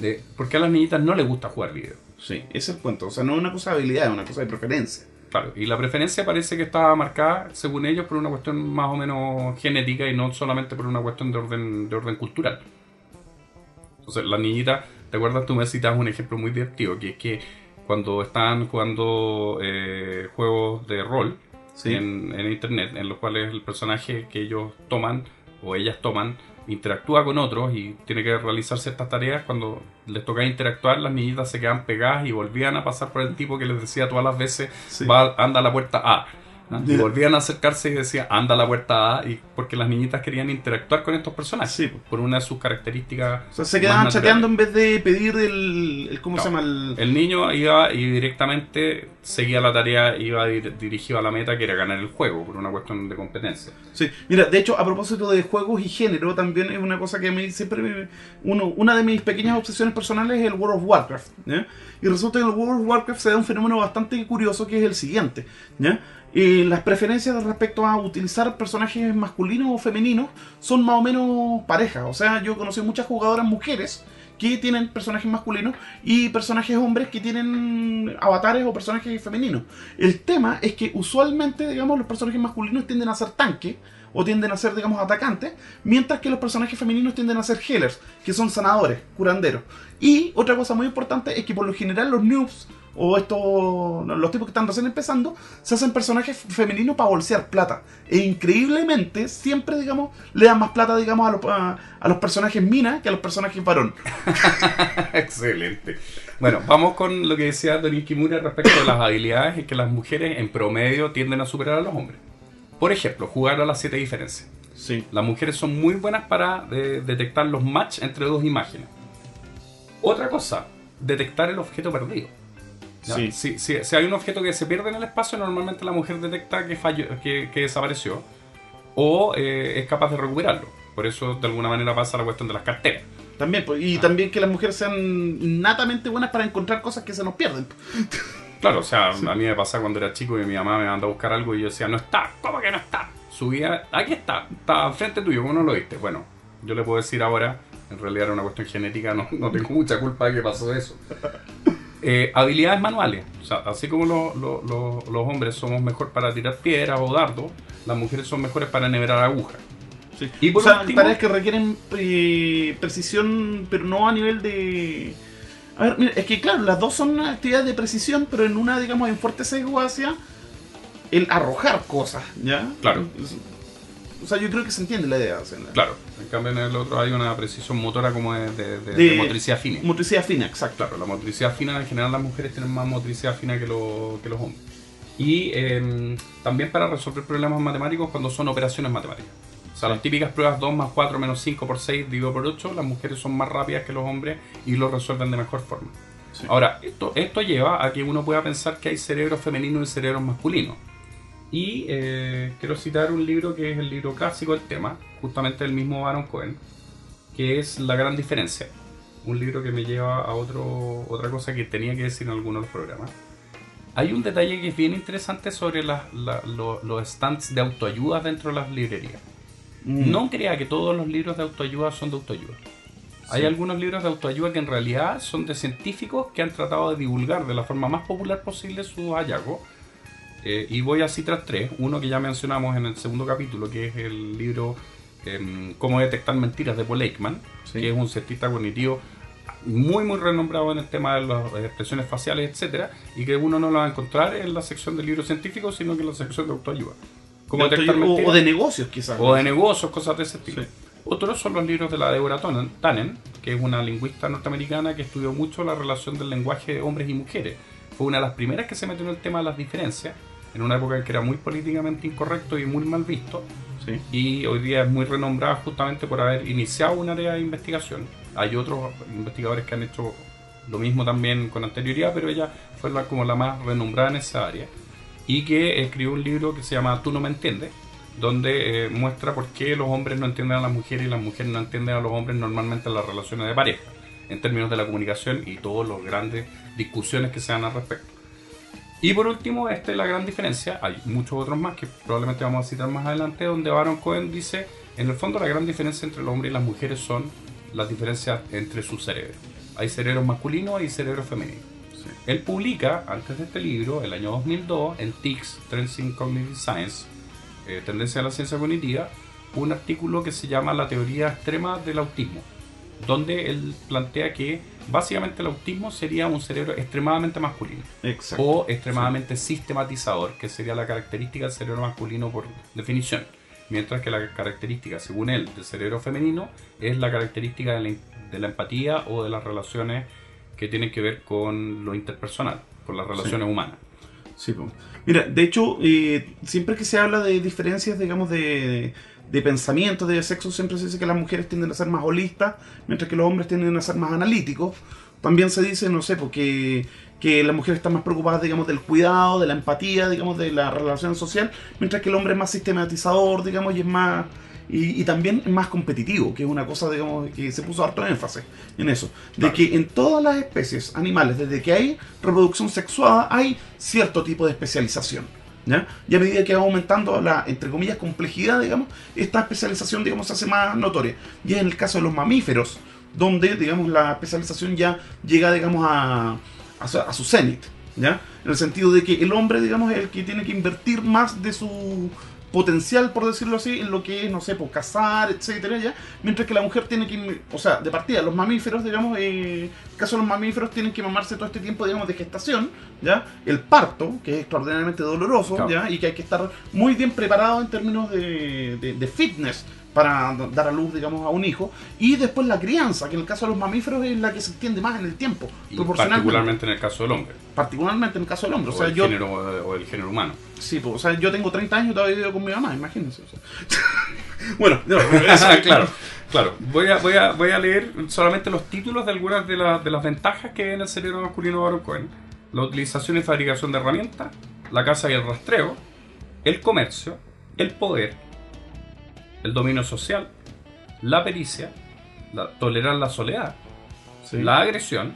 De por qué a las niñitas no les gusta jugar video. Sí, ese es el punto. O sea, no es una cosa de habilidad, es una cosa de preferencia. Claro, y la preferencia parece que está marcada, según ellos, por una cuestión más o menos genética y no solamente por una cuestión de orden, de orden cultural. Entonces, las niñitas, ¿te acuerdas? Tú me citas un ejemplo muy divertido, que es que cuando están jugando eh, juegos de rol Sí. en, en internet, en los cuales el personaje que ellos toman o ellas toman interactúa con otros y tiene que realizar ciertas tareas, cuando les toca interactuar, las niñitas se quedan pegadas y volvían a pasar por el tipo que les decía todas las veces, Sí. va, anda a la puerta A. ¿no? Y volvían a acercarse y decía, anda a la puerta A, y porque las niñitas querían interactuar con estos personajes, Sí, por una de sus características. O sea, se quedaban chateando en vez de pedir el. el ¿Cómo No. se llama? El, El niño iba y directamente seguía la tarea, iba dir- dirigido a la meta que era ganar el juego, por una cuestión de competencia. Sí, mira, de hecho, a propósito de juegos y género, también es una cosa que a mí siempre me- uno, una de mis pequeñas obsesiones personales es el World of Warcraft, ¿ya? Y resulta que en el World of Warcraft se da un fenómeno bastante curioso que es el siguiente, ¿ya? Eh, las preferencias respecto a utilizar personajes masculinos o femeninos son más o menos parejas. O sea, yo conocí muchas jugadoras mujeres que tienen personajes masculinos y personajes hombres que tienen avatares o personajes femeninos. El tema es que usualmente, digamos, los personajes masculinos tienden a ser tanque o tienden a ser, digamos, atacantes, mientras que los personajes femeninos tienden a ser healers, que son sanadores, curanderos. Y otra cosa muy importante es que por lo general los noobs o estos los tipos que están recién empezando se hacen personajes femeninos para bolsear plata e increíblemente siempre digamos le dan más plata digamos a los, a, a los personajes mina que a los personajes varón *laughs* Excelente. Bueno, vamos con lo que decía Don Kimura respecto a las habilidades y que las mujeres en promedio tienden a superar a los hombres. Por ejemplo, jugar a las siete diferencias. sí Las mujeres son muy buenas para eh, detectar los match entre dos imágenes. Otra cosa, detectar el objeto perdido. Sí. Si, si- si hay un objeto que se pierde en el espacio, normalmente la mujer detecta que, falló, que, que desapareció o eh, es capaz de recuperarlo. Por eso, de alguna manera, pasa la cuestión de las carteras. también pues, y también que las mujeres sean innatamente buenas para encontrar cosas que se nos pierden Claro, o sea, a mí me pasaba cuando era chico y mi mamá me mandaba a buscar algo y yo decía, no está, ¿cómo que no está? Subía, aquí está, está enfrente tuyo, ¿cómo no lo viste? Bueno, yo le puedo decir ahora, en realidad era una cuestión genética, no, no tengo mucha culpa de que pasó eso. Eh, habilidades manuales, o sea, así como lo- lo- lo- los hombres somos mejor para tirar piedras o dardos, las mujeres son mejores para enhebrar agujas. Sí. Y por o sea, último- tareas que requieren eh, precisión, pero no a nivel de. A ver, mira, es que claro, las dos son actividades de precisión, pero en una, digamos, en fuerte sesgo hacia el arrojar cosas, ¿ya? Claro. O sea, yo creo que se entiende la idea. o sea, la- Claro, en cambio en el otro hay una precisión motora como de, de- de- De- de motricidad fina. Motricidad fina, exacto. Claro, la motricidad fina, en general las mujeres tienen más motricidad fina que, lo- que los hombres. Y eh, también para resolver problemas matemáticos cuando son operaciones matemáticas. O sea, las típicas pruebas 2 más 4 menos 5 por 6 dividido por 8, las mujeres son más rápidas que los hombres y lo resuelven de mejor forma. Sí. Ahora, esto, esto lleva a que uno pueda pensar que hay cerebros femeninos y cerebros masculinos. Y eh, quiero citar un libro que es el libro clásico del tema, justamente del mismo Baron Cohen, que es La Gran Diferencia. Un libro que me lleva a otro, otra cosa que tenía que decir en algunos de los programas. Hay un detalle que es bien interesante sobre las- la- lo- los stands de autoayuda dentro de las librerías. Mm. No crea que todos los libros de autoayuda son de autoayuda. Hay Sí. algunos libros de autoayuda que en realidad son de científicos que han tratado de divulgar de la forma más popular posible sus hallazgos. Eh, y voy a citar tres. Uno que ya mencionamos en el segundo capítulo, que es el libro em, Cómo detectar mentiras de Paul Sí. que es un cientista cognitivo muy muy renombrado en el tema de las expresiones faciales, etcétera, y que uno no lo va a encontrar en la sección de libros científicos, sino que en la sección de autoayuda. Cómo De detectar autoayuda- mentiras. o de negocios, quizás. O de negocios, cosas de ese. Sí. Otros son los libros de la Deborah Tannen, que es una lingüista norteamericana que estudió mucho la relación del lenguaje de hombres y mujeres. Fue una de las primeras que se metió en el tema de las diferencias, en una época en que era muy políticamente incorrecto y muy mal visto, Sí. y hoy día es muy renombrada justamente por haber iniciado un área de investigación. Hay otros investigadores que han hecho lo mismo también con anterioridad, pero ella fue la, como la más renombrada en esa área y que escribió un libro que se llama Tú no me entiendes, donde eh, muestra por qué los hombres no entienden a las mujeres y las mujeres no entienden a los hombres normalmente en las relaciones de pareja, en términos de la comunicación y todas las grandes discusiones que se dan al respecto. Y por último, esta es la gran diferencia. Hay muchos otros más que probablemente vamos a citar más adelante, donde Baron Cohen dice, en el fondo la gran diferencia entre el hombre y las mujeres son las diferencias entre sus cerebros. Hay cerebros masculinos y cerebros femeninos. Sí. Él publica, antes de este libro, el año 2002, en TICS, Trends in Cognitive Science, eh, Tendencia a la Ciencia Cognitiva, un artículo que se llama La teoría extrema del autismo, donde él plantea que básicamente el autismo sería un cerebro extremadamente masculino Exacto. o extremadamente sistematizador, que sería la característica del cerebro masculino por definición. Mientras que la característica, según él, del cerebro femenino es la característica de la, de la empatía o de las relaciones que tienen que ver con lo interpersonal, con las relaciones humanas. Sí. Mira, de hecho, eh, siempre que se habla de diferencias, digamos, de, de pensamiento, de sexo, siempre se dice que las mujeres tienden a ser más holistas, mientras que los hombres tienden a ser más analíticos. También se dice, no sé, porque que las mujeres están más preocupadas, digamos, del cuidado, de la empatía, digamos, de la relación social, mientras que el hombre es más sistematizador, digamos, y es más... Y, y también es más competitivo, que es una cosa, digamos, que se puso harto énfasis en eso. De Claro. que en todas las especies animales, desde que hay reproducción sexuada, hay cierto tipo de especialización. ¿Ya? Y a medida que va aumentando la, entre comillas, complejidad, digamos, esta especialización, digamos, se hace más notoria. Y en el caso de los mamíferos, donde, digamos, la especialización ya llega, digamos, a, a su, a su cenit, ¿ya? En el sentido de que el hombre, digamos, es el que tiene que invertir más de su potencial, por decirlo así, en lo que es, no sé, por cazar, etcétera, ¿ya? Mientras que la mujer tiene que, o sea, de partida, los mamíferos, digamos, eh, en el caso de los mamíferos tienen que mamarse todo este tiempo, digamos, de gestación, ¿ya? El parto, que es extraordinariamente doloroso, Claro. ¿ya? Y que hay que estar muy bien preparado en términos de, de- de fitness para dar a luz, digamos, a un hijo. Y después la crianza, que en el caso de los mamíferos es la que se extiende más en el tiempo, Y proporcionalmente. particularmente en el caso del hombre. Particularmente en el caso del hombre. O, O sea, el yo, género, o el género humano. Sí, pues, o sea, yo tengo 30 años y todavía vivo con mi mamá, imagínense. o sea. *laughs* bueno, no, *laughs* eso- claro, claro. Voy a, voy, a, voy a leer solamente los títulos de algunas de, las de las ventajas que en el cerebro masculino de Baron Cohen. La utilización y fabricación de herramientas, la caza y el rastreo, el comercio, el poder, el dominio social, la pericia, la, tolerar la soledad, Sí. la agresión,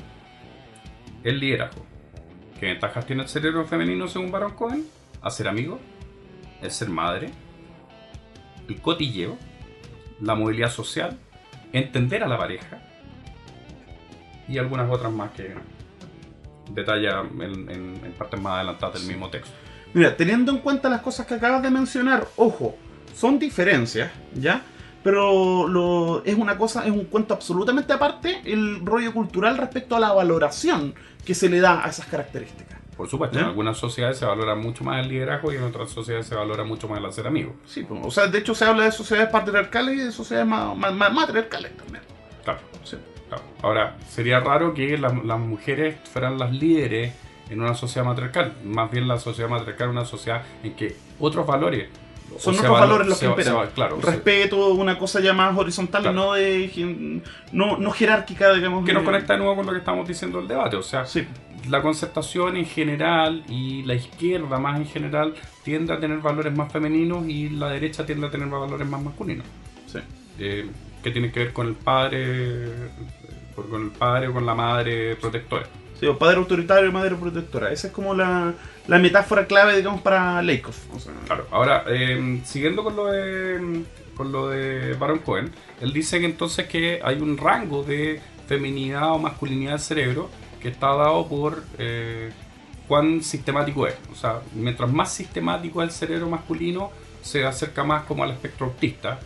el liderazgo. ¿Qué ventajas tiene el cerebro femenino según Baron Cohen? Hacer amigos, el ser madre, el cotilleo, la movilidad social, entender a la pareja y algunas otras más que detalla en, en- en partes más adelantadas del mismo texto. Mira, teniendo en cuenta las cosas que acabas de mencionar, ojo, son diferencias, ¿ya? Pero lo, es una cosa, es un cuento absolutamente aparte el rollo cultural respecto a la valoración que se le da a esas características. Por supuesto, ¿Ya? en algunas sociedades se valora mucho más el liderazgo y en otras sociedades se valora mucho más el hacer amigos. Sí, pues, o sea, de hecho se habla de sociedades patriarcales y de sociedades ma- ma- matriarcales también. Claro. Sí. Claro. Ahora, sería raro que las, las mujeres fueran las líderes en una sociedad matriarcal. Más bien la sociedad matriarcal es una sociedad en que otros valores... Son valo- valores los que imperan. va- claro, Respeto, una cosa ya más horizontal Claro. y no de no, no jerárquica, digamos. que nos conecta de nuevo con lo que estamos diciendo del debate. O sea, Sí, la concertación en general y la izquierda más en general tiende a tener valores más femeninos y la derecha tiende a tener valores más masculinos. sí. Eh, que tiene que ver con el padre, con con el padre o con la madre protectora. Sí, o padre autoritario y madre protectora. Esa es como la, la metáfora clave, digamos, para. O sea, Claro, ahora, eh, siguiendo con lo de con lo de Baron Cohen, él dice que entonces que hay un rango de feminidad o masculinidad del cerebro que está dado por eh, cuán sistemático es. O sea, mientras más sistemático es el cerebro masculino, se acerca más como al espectro autista.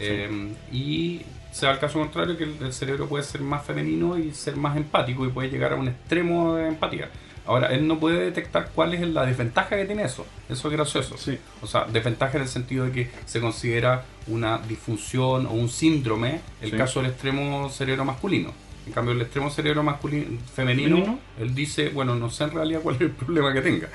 Eh, y se da el caso contrario que el, el cerebro puede ser más femenino y ser más empático y puede llegar a un extremo de empatía. Ahora, él no puede detectar cuál es la desventaja que tiene eso. Eso es gracioso. Sí. O sea, desventaja en el sentido de que se considera una disfunción o un síndrome el Sí. caso del extremo cerebro masculino. En cambio, el extremo cerebro masculino femenino, Femenino. él dice, bueno, no sé en realidad cuál es el problema que tenga.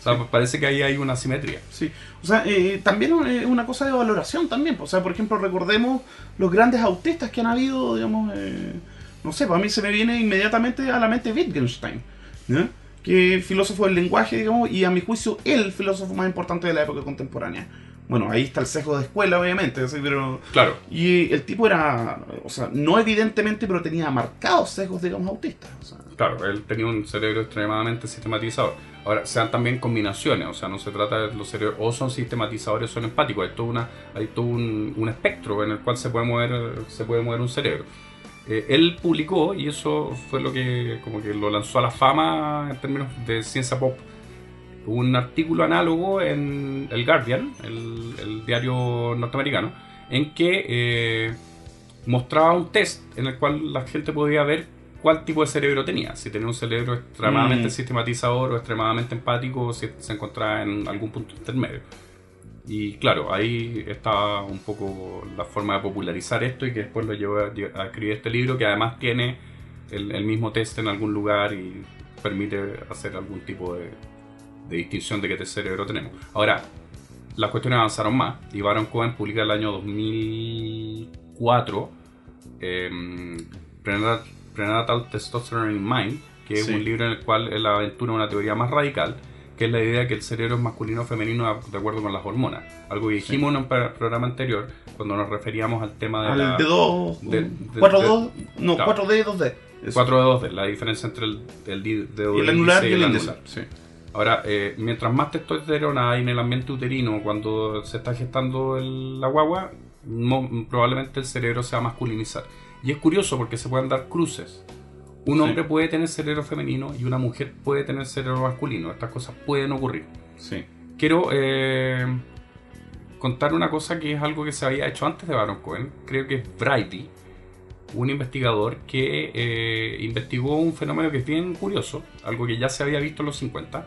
O sea, parece que ahí hay una simetría. Sí, o sea, eh, también es una cosa de valoración también. O sea, por ejemplo, recordemos los grandes autistas que han habido, digamos, eh, no sé, para mí se me viene inmediatamente a la mente Wittgenstein, ¿ya? Que filósofo del lenguaje, digamos, y a mi juicio el filósofo más importante de la época contemporánea. Bueno, ahí está el sesgo de escuela, obviamente, así, pero... Claro, Y el tipo era, o sea, no evidentemente, pero tenía marcados sesgos, digamos, autistas. O sea, claro, él tenía un cerebro extremadamente sistematizado. Ahora, se dan también combinaciones, o sea, no se trata de los cerebros o son sistematizadores o son empáticos, hay todo, una, hay todo un, un espectro en el cual se puede mover, se puede mover un cerebro. Eh, él publicó, y eso fue lo que como que lo lanzó a la fama en términos de ciencia pop, un artículo análogo en el Guardian, el, el diario norteamericano, en que eh, mostraba un test en el cual la gente podía ver cuál tipo de cerebro tenía, si tenía un cerebro extremadamente Mm. sistematizador o extremadamente empático, o si se encontraba en algún punto intermedio. Y claro, ahí está un poco la forma de popularizar esto y que después lo llevó a, a escribir este libro que además tiene el, el mismo test en algún lugar y permite hacer algún tipo de, de distinción de qué cerebro tenemos. Ahora, las cuestiones avanzaron más y Baron Cohen publica el año 2004 eh, Prenatal, Prenatal Testosterone in Mind, que es un libro en el cual él aventura una teoría más radical, que es la idea de que el cerebro es masculino o femenino de acuerdo con las hormonas. Algo que dijimos en un pro- programa anterior cuando nos referíamos al tema de al la de 2, de- de- 4 de- 2, no, claro. 4D, 2D. Eso. 4 dedos de la diferencia entre el, el dedo Y el anular y el anular. Sí. Ahora, eh, mientras más testosterona hay en el ambiente uterino cuando se está gestando el- la guagua, mo- probablemente el cerebro se va a masculinizar. Y es curioso porque se pueden dar cruces. Un Sí. hombre puede tener cerebro femenino y una mujer puede tener cerebro masculino. Estas cosas pueden ocurrir. Sí. Quiero eh, contar una cosa que es algo que se había hecho antes de Baron Cohen. Creo que es Brady, un investigador que eh, investigó un fenómeno que es bien curioso, algo que ya se había visto en los 50.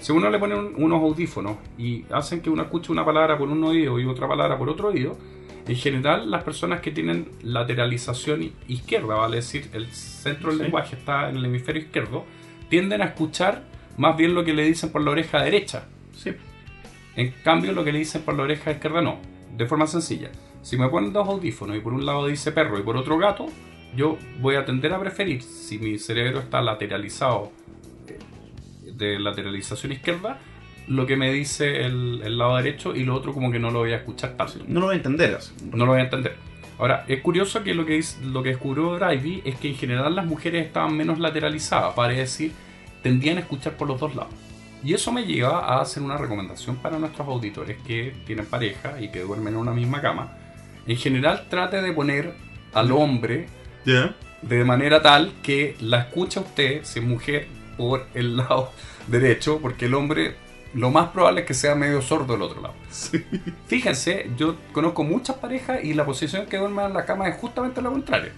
Si uno le pone un- unos audífonos y hacen que uno escuche una palabra por un oído y otra palabra por otro oído, en general las personas que tienen lateralización izquierda, vale decir, el centro del Sí. lenguaje está en el hemisferio izquierdo, tienden a escuchar más bien lo que le dicen por la oreja derecha. Sí. En cambio, lo que le dicen por la oreja izquierda no. De forma sencilla. Si me ponen dos audífonos y por un lado dice perro y por otro gato, yo voy a tender a preferir, si mi cerebro está lateralizado de lateralización izquierda, lo que me dice el, el lado derecho y lo otro como que no lo voy a escuchar tanto. No lo voy a entender así. No lo voy a entender. Ahora, es curioso que lo que, es- lo que descubrió Drivey es que en general las mujeres estaban menos lateralizadas, para decir, tendían a escuchar por los dos lados. Y eso me lleva a hacer una recomendación para nuestros auditores que tienen pareja y que duermen en una misma cama. En general, trate de poner al hombre Ya. de manera tal que la escucha usted, si es mujer, por el lado *laughs* derecho, porque el hombre lo más probable es que sea medio sordo del otro lado. Fíjense, yo conozco muchas parejas y la posición que duermen en la cama es justamente la contraria.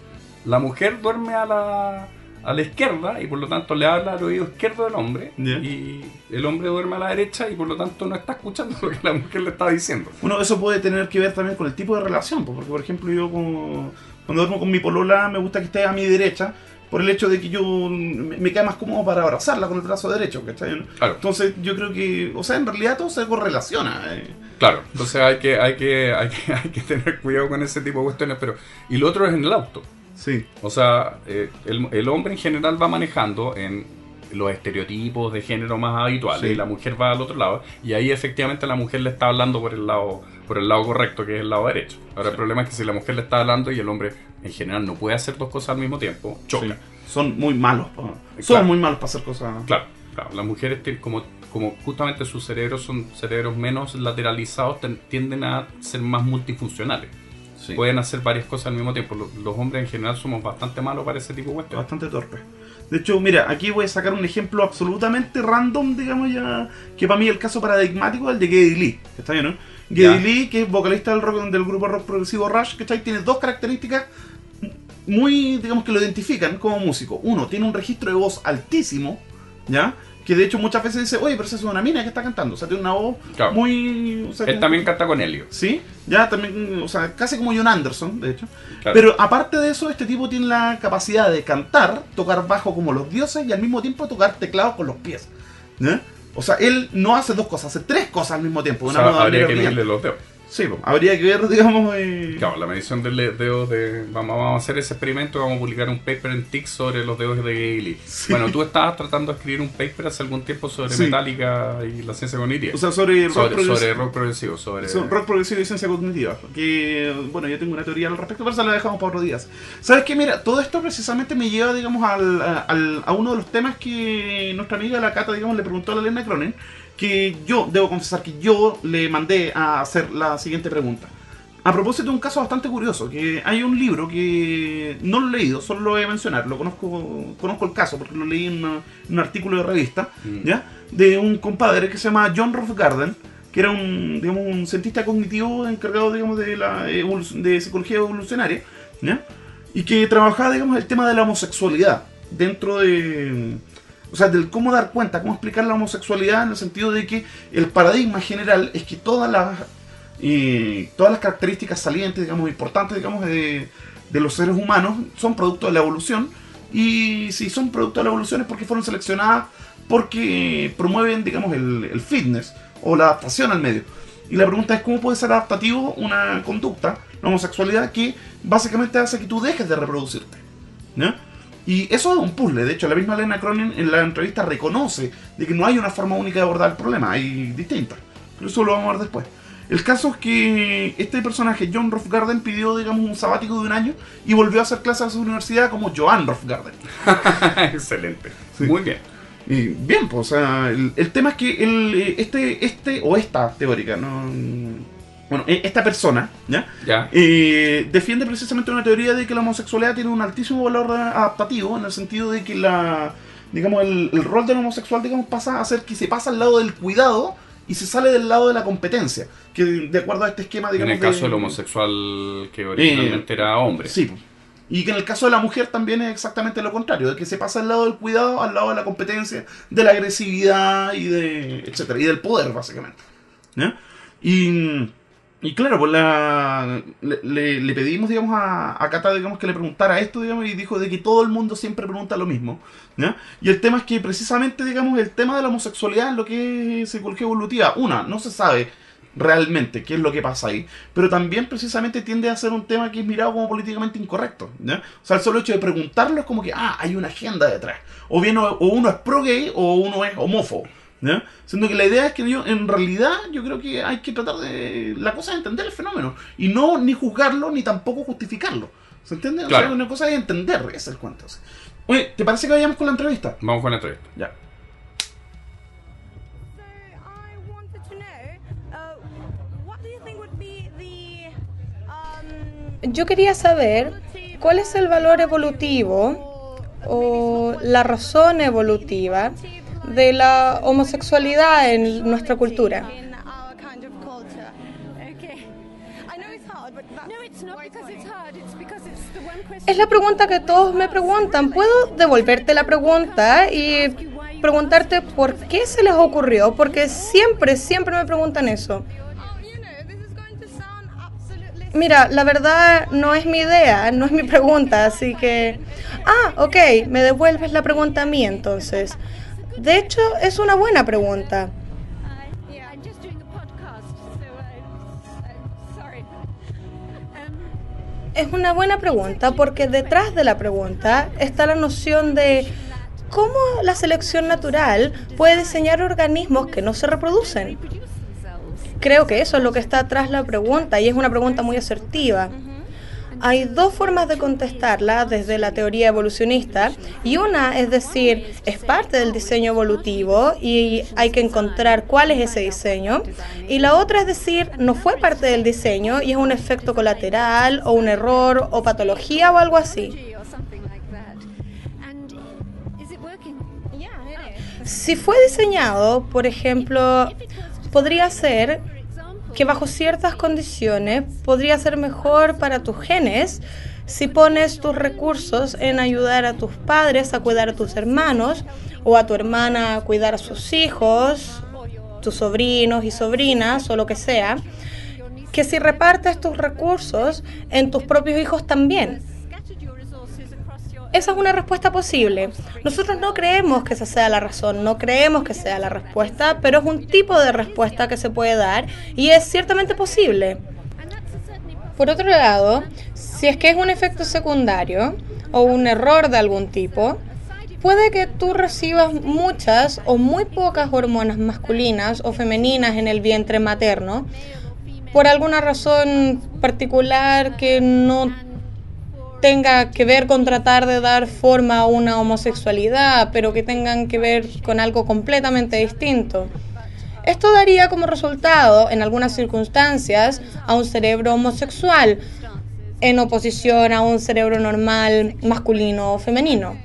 La mujer duerme a la, a la izquierda y por lo tanto le habla al oído izquierdo del hombre Ya. y el hombre duerme a la derecha y por lo tanto no está escuchando *laughs* lo que la mujer le está diciendo. Bueno, eso puede tener que ver también con el tipo de relación, porque por ejemplo yo como- cuando duermo con mi polola me gusta que esté a mi derecha por el hecho de que yo me, me queda más cómodo para abrazarla con el brazo derecho, ¿cachai? Claro. Entonces yo creo que, o sea, en realidad todo se correlaciona. eh. Claro, entonces hay que, hay que, hay que, *laughs* hay que tener cuidado con ese tipo de cuestiones, pero... Y lo otro es en el auto. Sí, O sea, eh, el, el hombre en general va manejando en los estereotipos de género más habituales Sí. y la mujer va al otro lado y ahí efectivamente la mujer le está hablando por el lado por el lado correcto que es el lado derecho. Ahora el problema es que si la mujer le está hablando y el hombre en general no puede hacer dos cosas al mismo tiempo, choca. sí. Son muy malos. Son muy malos para hacer cosas. Claro, claro, las mujeres como como justamente sus cerebros son cerebros menos lateralizados tienden a ser más multifuncionales. Sí. Pueden hacer varias cosas al mismo tiempo. Los, los hombres en general somos bastante malos para ese tipo de cuestiones. Bastante torpe. De hecho, mira, aquí voy a sacar un ejemplo absolutamente random, digamos ya, que para mí el caso paradigmático es el de Geddy Lee, ¿está bien, no? Geddy. Lee, que es vocalista del, rock, del grupo rock progresivo Rush, ¿cachai? Tiene dos características muy, digamos, que lo identifican como músico. Uno, tiene un registro de voz altísimo, ¿ya? Que de hecho muchas veces dice, oye, pero esa es una mina que está cantando. O sea, tiene una voz Claro. muy... o sea, Él también canta con Helio. Sí, ya también, o sea, casi como John Anderson, de hecho. Claro. Pero aparte de eso, este tipo tiene la capacidad de cantar, tocar bajo como los dioses y al mismo tiempo tocar teclado con los pies. ¿ya? O sea, él no hace dos cosas, hace tres cosas al mismo tiempo. O de sea, una habría que los dedos. Sí, pues, habría que ver, *laughs* digamos. eh, Claro, la medición de dedos de. Vamos, vamos a hacer ese experimento y vamos a publicar un paper en TIC sobre los dedos de Gailey. Sí. Bueno, tú estabas tratando de escribir un paper hace algún tiempo sobre Sí. Metallica y la ciencia cognitiva. O sea, sobre rock, sobre, progresivo, sobre rock progresivo, sobre. sobre rock progresivo y ciencia cognitiva. Que, bueno, yo tengo una teoría al respecto, pero se la dejamos para otros días. ¿Sabes qué? Mira, todo esto precisamente me lleva, digamos, al, al- a uno de los temas que nuestra amiga la Cata, digamos, le preguntó a la Elena Cronen. Que yo, debo confesar que yo le mandé a hacer la siguiente pregunta. A propósito de un caso bastante curioso, que hay un libro que no lo he leído, solo lo voy a mencionar, lo conozco, conozco el caso porque lo leí en, una- en un artículo de revista, Mm. ¿ya? De un compadre que se llama John Rothgarden, que era un, digamos, un cientista cognitivo encargado, digamos, de la de psicología evolucionaria, ¿ya? Y que trabajaba, digamos, el tema de la homosexualidad dentro de... O sea, del cómo dar cuenta, cómo explicar la homosexualidad en el sentido de que el paradigma general es que todas las y todas las características salientes, digamos, importantes, digamos, de, de los seres humanos son producto de la evolución. Y si son producto de la evolución es porque fueron seleccionadas porque promueven, digamos, el, el fitness o la adaptación al medio. Y la pregunta es cómo puede ser adaptativo una conducta, la homosexualidad, que básicamente hace que tú dejes de reproducirte. ¿ya? Y eso es un puzzle. De hecho, la misma Lena Cronin en la entrevista reconoce de que no hay una forma única de abordar el problema, hay distintas. Pero eso lo vamos a ver después. El caso es que este personaje, John Rothgarden, pidió, digamos, un sabático de un año y volvió a hacer clases a su universidad como Joan Rothgarden. *laughs* Excelente. Muy bien. Y bien, pues, o sea, el, el tema es que el, eh, este, este o esta teórica, ¿no? Bueno, e- esta persona, ¿ya? Ya. Eh, defiende precisamente una teoría de que la homosexualidad tiene un altísimo valor adaptativo en el sentido de que la digamos el, el rol del homosexual digamos pasa a ser que se pasa al lado del cuidado y se sale del lado de la competencia que de acuerdo a este esquema En digamos el caso de- del homosexual que originalmente era hombre. sí y que en el caso de la mujer también es exactamente lo contrario de que se pasa al lado del cuidado al lado de la competencia de la agresividad y de etcétera y del poder básicamente ¿ya? y y claro, pues la, le, le- pedimos, digamos, a, a Cata, digamos, que le preguntara esto, y dijo de que todo el mundo siempre pregunta lo mismo, ¿ya? Y el tema es que precisamente, digamos, el tema de la homosexualidad en lo que es psicología evolutiva, una, no se sabe realmente qué es lo que pasa ahí, pero también precisamente tiende a ser un tema que es mirado como políticamente incorrecto, ¿ya? O sea, el solo hecho de preguntarlo es como que, ah, hay una agenda detrás, o bien o, o uno es pro gay o uno es homófobo, ¿ya? Siendo que la idea es que yo, en realidad, yo creo que hay que tratar de. La cosa es entender el fenómeno. Y no ni juzgarlo, ni tampoco justificarlo. ¿Se entiende? O sea, una cosa es entender, ese es el cuento. Oye, ¿te parece que vayamos con la entrevista? Vamos con la entrevista. Ya. So I wanted to know, what do you think would be the Yo quería saber cuál es el valor evolutivo o la razón evolutiva de la homosexualidad en nuestra cultura. Es la pregunta que todos me preguntan. ¿Puedo devolverte la pregunta y preguntarte por qué se les ocurrió? Porque siempre, siempre me preguntan eso. Mira, la verdad no es mi idea, no es mi pregunta, así que... Ah, ok, me devuelves la pregunta a mí entonces. De hecho, es una buena pregunta. Es una buena pregunta porque detrás de la pregunta está la noción de cómo la selección natural puede diseñar organismos que no se reproducen. Creo que eso es lo que está atrás de la pregunta y es una pregunta muy asertiva. Hay dos formas de contestarla desde la teoría evolucionista y una es decir, es parte del diseño evolutivo y hay que encontrar cuál es ese diseño y la otra es decir, no fue parte del diseño y es un efecto colateral o un error o patología o algo así. Si fue diseñado, por ejemplo, podría ser que bajo ciertas condiciones podría ser mejor para tus genes si pones tus recursos en ayudar a tus padres a cuidar a tus hermanos o a tu hermana a cuidar a sus hijos, tus sobrinos y sobrinas o lo que sea, que si repartes tus recursos en tus propios hijos también. Esa es una respuesta posible. Nosotros no creemos que esa sea la razón, no creemos que sea la respuesta, pero es un tipo de respuesta que se puede dar y es ciertamente posible. Por otro lado, si es que es un efecto secundario o un error de algún tipo, puede que tú recibas muchas o muy pocas hormonas masculinas o femeninas en el vientre materno por alguna razón particular que no tenga que ver con tratar de dar forma a una homosexualidad, pero que tengan que ver con algo completamente distinto. Esto daría como resultado, en algunas circunstancias, a un cerebro homosexual, en oposición a un cerebro normal masculino o femenino.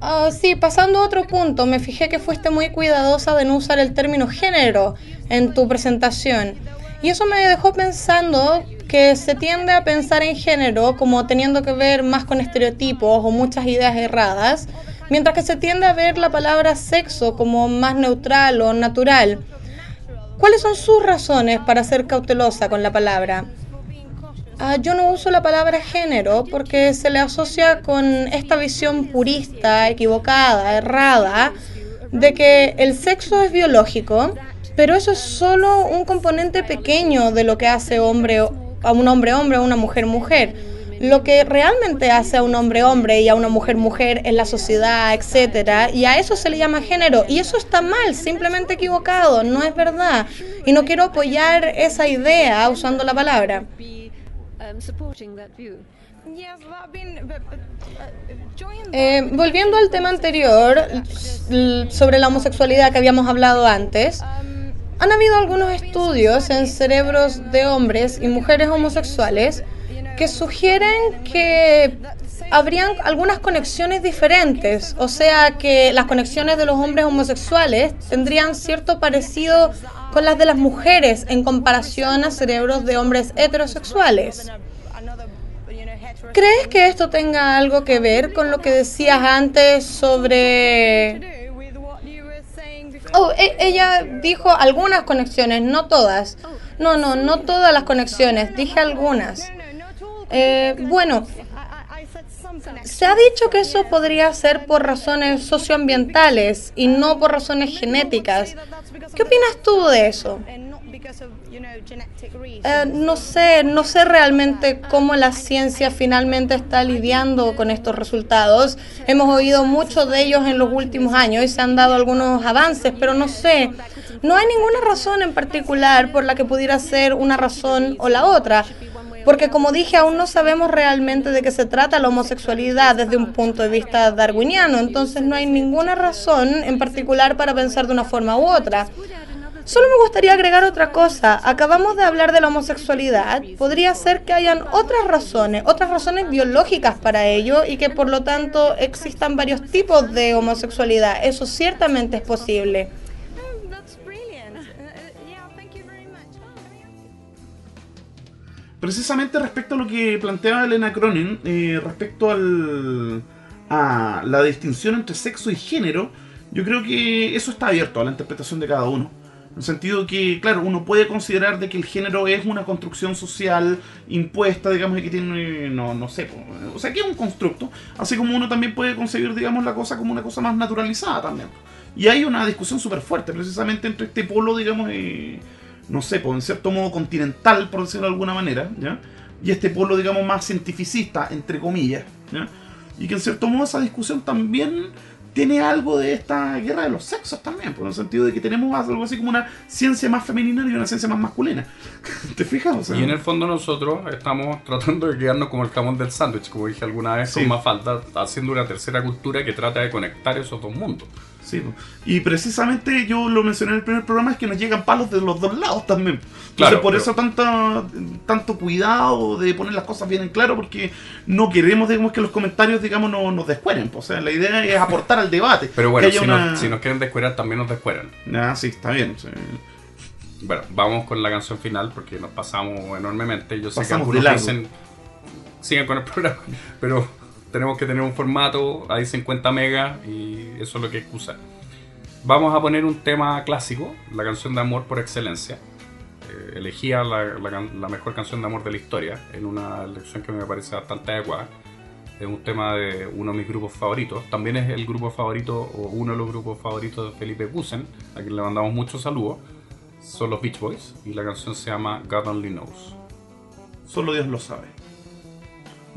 Ah, sí, pasando a otro punto, me fijé que fuiste muy cuidadosa de no usar el término género en tu presentación. Y eso me dejó pensando que se tiende a pensar en género como teniendo que ver más con estereotipos o muchas ideas erradas, mientras que se tiende a ver la palabra sexo como más neutral o natural. ¿Cuáles son sus razones para ser cautelosa con la palabra? Ah, yo no uso la palabra género porque se le asocia con esta visión purista, equivocada, errada, de que el sexo es biológico, pero eso es solo un componente pequeño de lo que hace hombre a un hombre hombre a una mujer mujer. Lo que realmente hace a un hombre hombre y a una mujer mujer es la sociedad, etcétera, y a eso se le llama género. Y eso está mal, simplemente equivocado, no es verdad. Y no quiero apoyar esa idea usando la palabra. Eh, volviendo al tema anterior, sobre la homosexualidad que habíamos hablado antes, han habido algunos estudios en cerebros de hombres y mujeres homosexuales que sugieren que habrían algunas conexiones diferentes, o sea que las conexiones de los hombres homosexuales tendrían cierto parecido con las de las mujeres en comparación a cerebros de hombres heterosexuales. ¿Crees que esto tenga algo que ver con lo que decías antes sobre... Oh, e- ella dijo algunas conexiones, no todas. No, no, no todas las conexiones, dije algunas. Eh, bueno, se ha dicho que eso podría ser por razones socioambientales y no por razones genéticas. ¿Qué opinas tú de eso? Eh, no sé, no sé realmente cómo la ciencia finalmente está lidiando con estos resultados. Hemos oído mucho de ellos en los últimos años y se han dado algunos avances, pero no sé, no hay ninguna razón en particular por la que pudiera ser una razón o la otra. Porque como dije, aún no sabemos realmente de qué se trata la homosexualidad desde un punto de vista darwiniano, entonces no hay ninguna razón en particular para pensar de una forma u otra. Solo me gustaría agregar otra cosa. Acabamos de hablar de la homosexualidad. Podría ser que hayan otras razones, otras razones biológicas para ello y que por lo tanto existan varios tipos de homosexualidad. Eso ciertamente es posible. Precisamente respecto a lo que planteaba Elena Cronin, eh, respecto al, a la distinción entre sexo y género, yo creo que eso está abierto a la interpretación de cada uno. En el sentido que, claro, uno puede considerar de que el género es una construcción social impuesta, digamos, y que tiene, no, no sé, o sea, que es un constructo, así como uno también puede concebir, digamos, la cosa como una cosa más naturalizada también. Y hay una discusión súper fuerte, precisamente entre este polo, digamos, eh, no sé, pues en cierto modo continental, por decirlo de alguna manera, ¿ya? Y este polo, digamos, más cientificista, entre comillas, ¿ya? Y que en cierto modo esa discusión también tiene algo de esta guerra de los sexos también, por el sentido de que tenemos algo así como una ciencia más femenina y una ciencia más masculina. *laughs* ¿Te fijas? O sea, Y en el fondo nosotros estamos tratando de quedarnos como el jamón del sándwich, como dije alguna vez, Sí. con más falta, haciendo una tercera cultura que trata de conectar esos dos mundos. Sí, y precisamente yo lo mencioné en el primer programa, es que nos llegan palos de los dos lados también. Entonces Claro, por pero- eso tanta, tanto cuidado de poner las cosas bien en claro, porque no queremos digamos, que los comentarios digamos no, nos descueren. O sea, la idea es aportar al debate. *laughs* Pero bueno, si, una- nos, si nos quieren descuerar, también nos descueran. Ah, sí, está bien. sí. Bueno, vamos con la canción final porque nos pasamos enormemente. Yo sé Pasamos que algunos dicen sigan con el *laughs* programa, pero tenemos que tener un formato, hay 50 megas y eso es lo que excusa. Vamos a poner un tema clásico, la canción de amor por excelencia. Eh, elegía la, la la mejor canción de amor de la historia en una elección que me parece bastante adecuada. Es un tema de uno de mis grupos favoritos. También es el grupo favorito o uno de los grupos favoritos de Felipe Busen, a quien le mandamos muchos saludos. Son los Beach Boys y la canción se llama God Only Knows. Solo Dios lo sabe.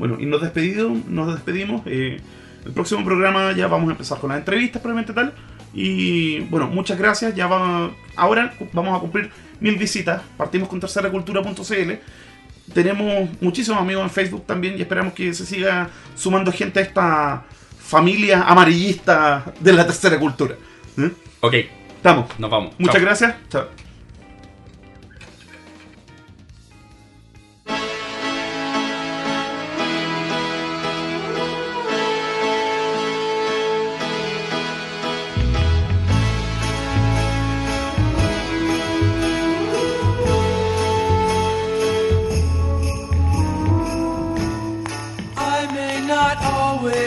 Bueno, y nos, despedido, nos despedimos. eh, el próximo programa ya vamos a empezar con las entrevistas, probablemente tal. Y bueno, muchas gracias. Ya va, ahora vamos a cumplir mil visitas. Partimos con terceracultura.cl. Tenemos muchísimos amigos en Facebook también y esperamos que se siga sumando gente a esta familia amarillista de la tercera cultura. ¿Eh? Ok, Estamos. nos vamos. Muchas Chao. gracias. Chao.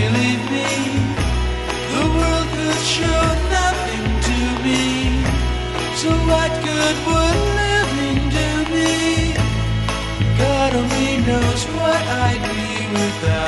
believe me. The world could show nothing to me. So what good would living do me? God only knows what I'd be without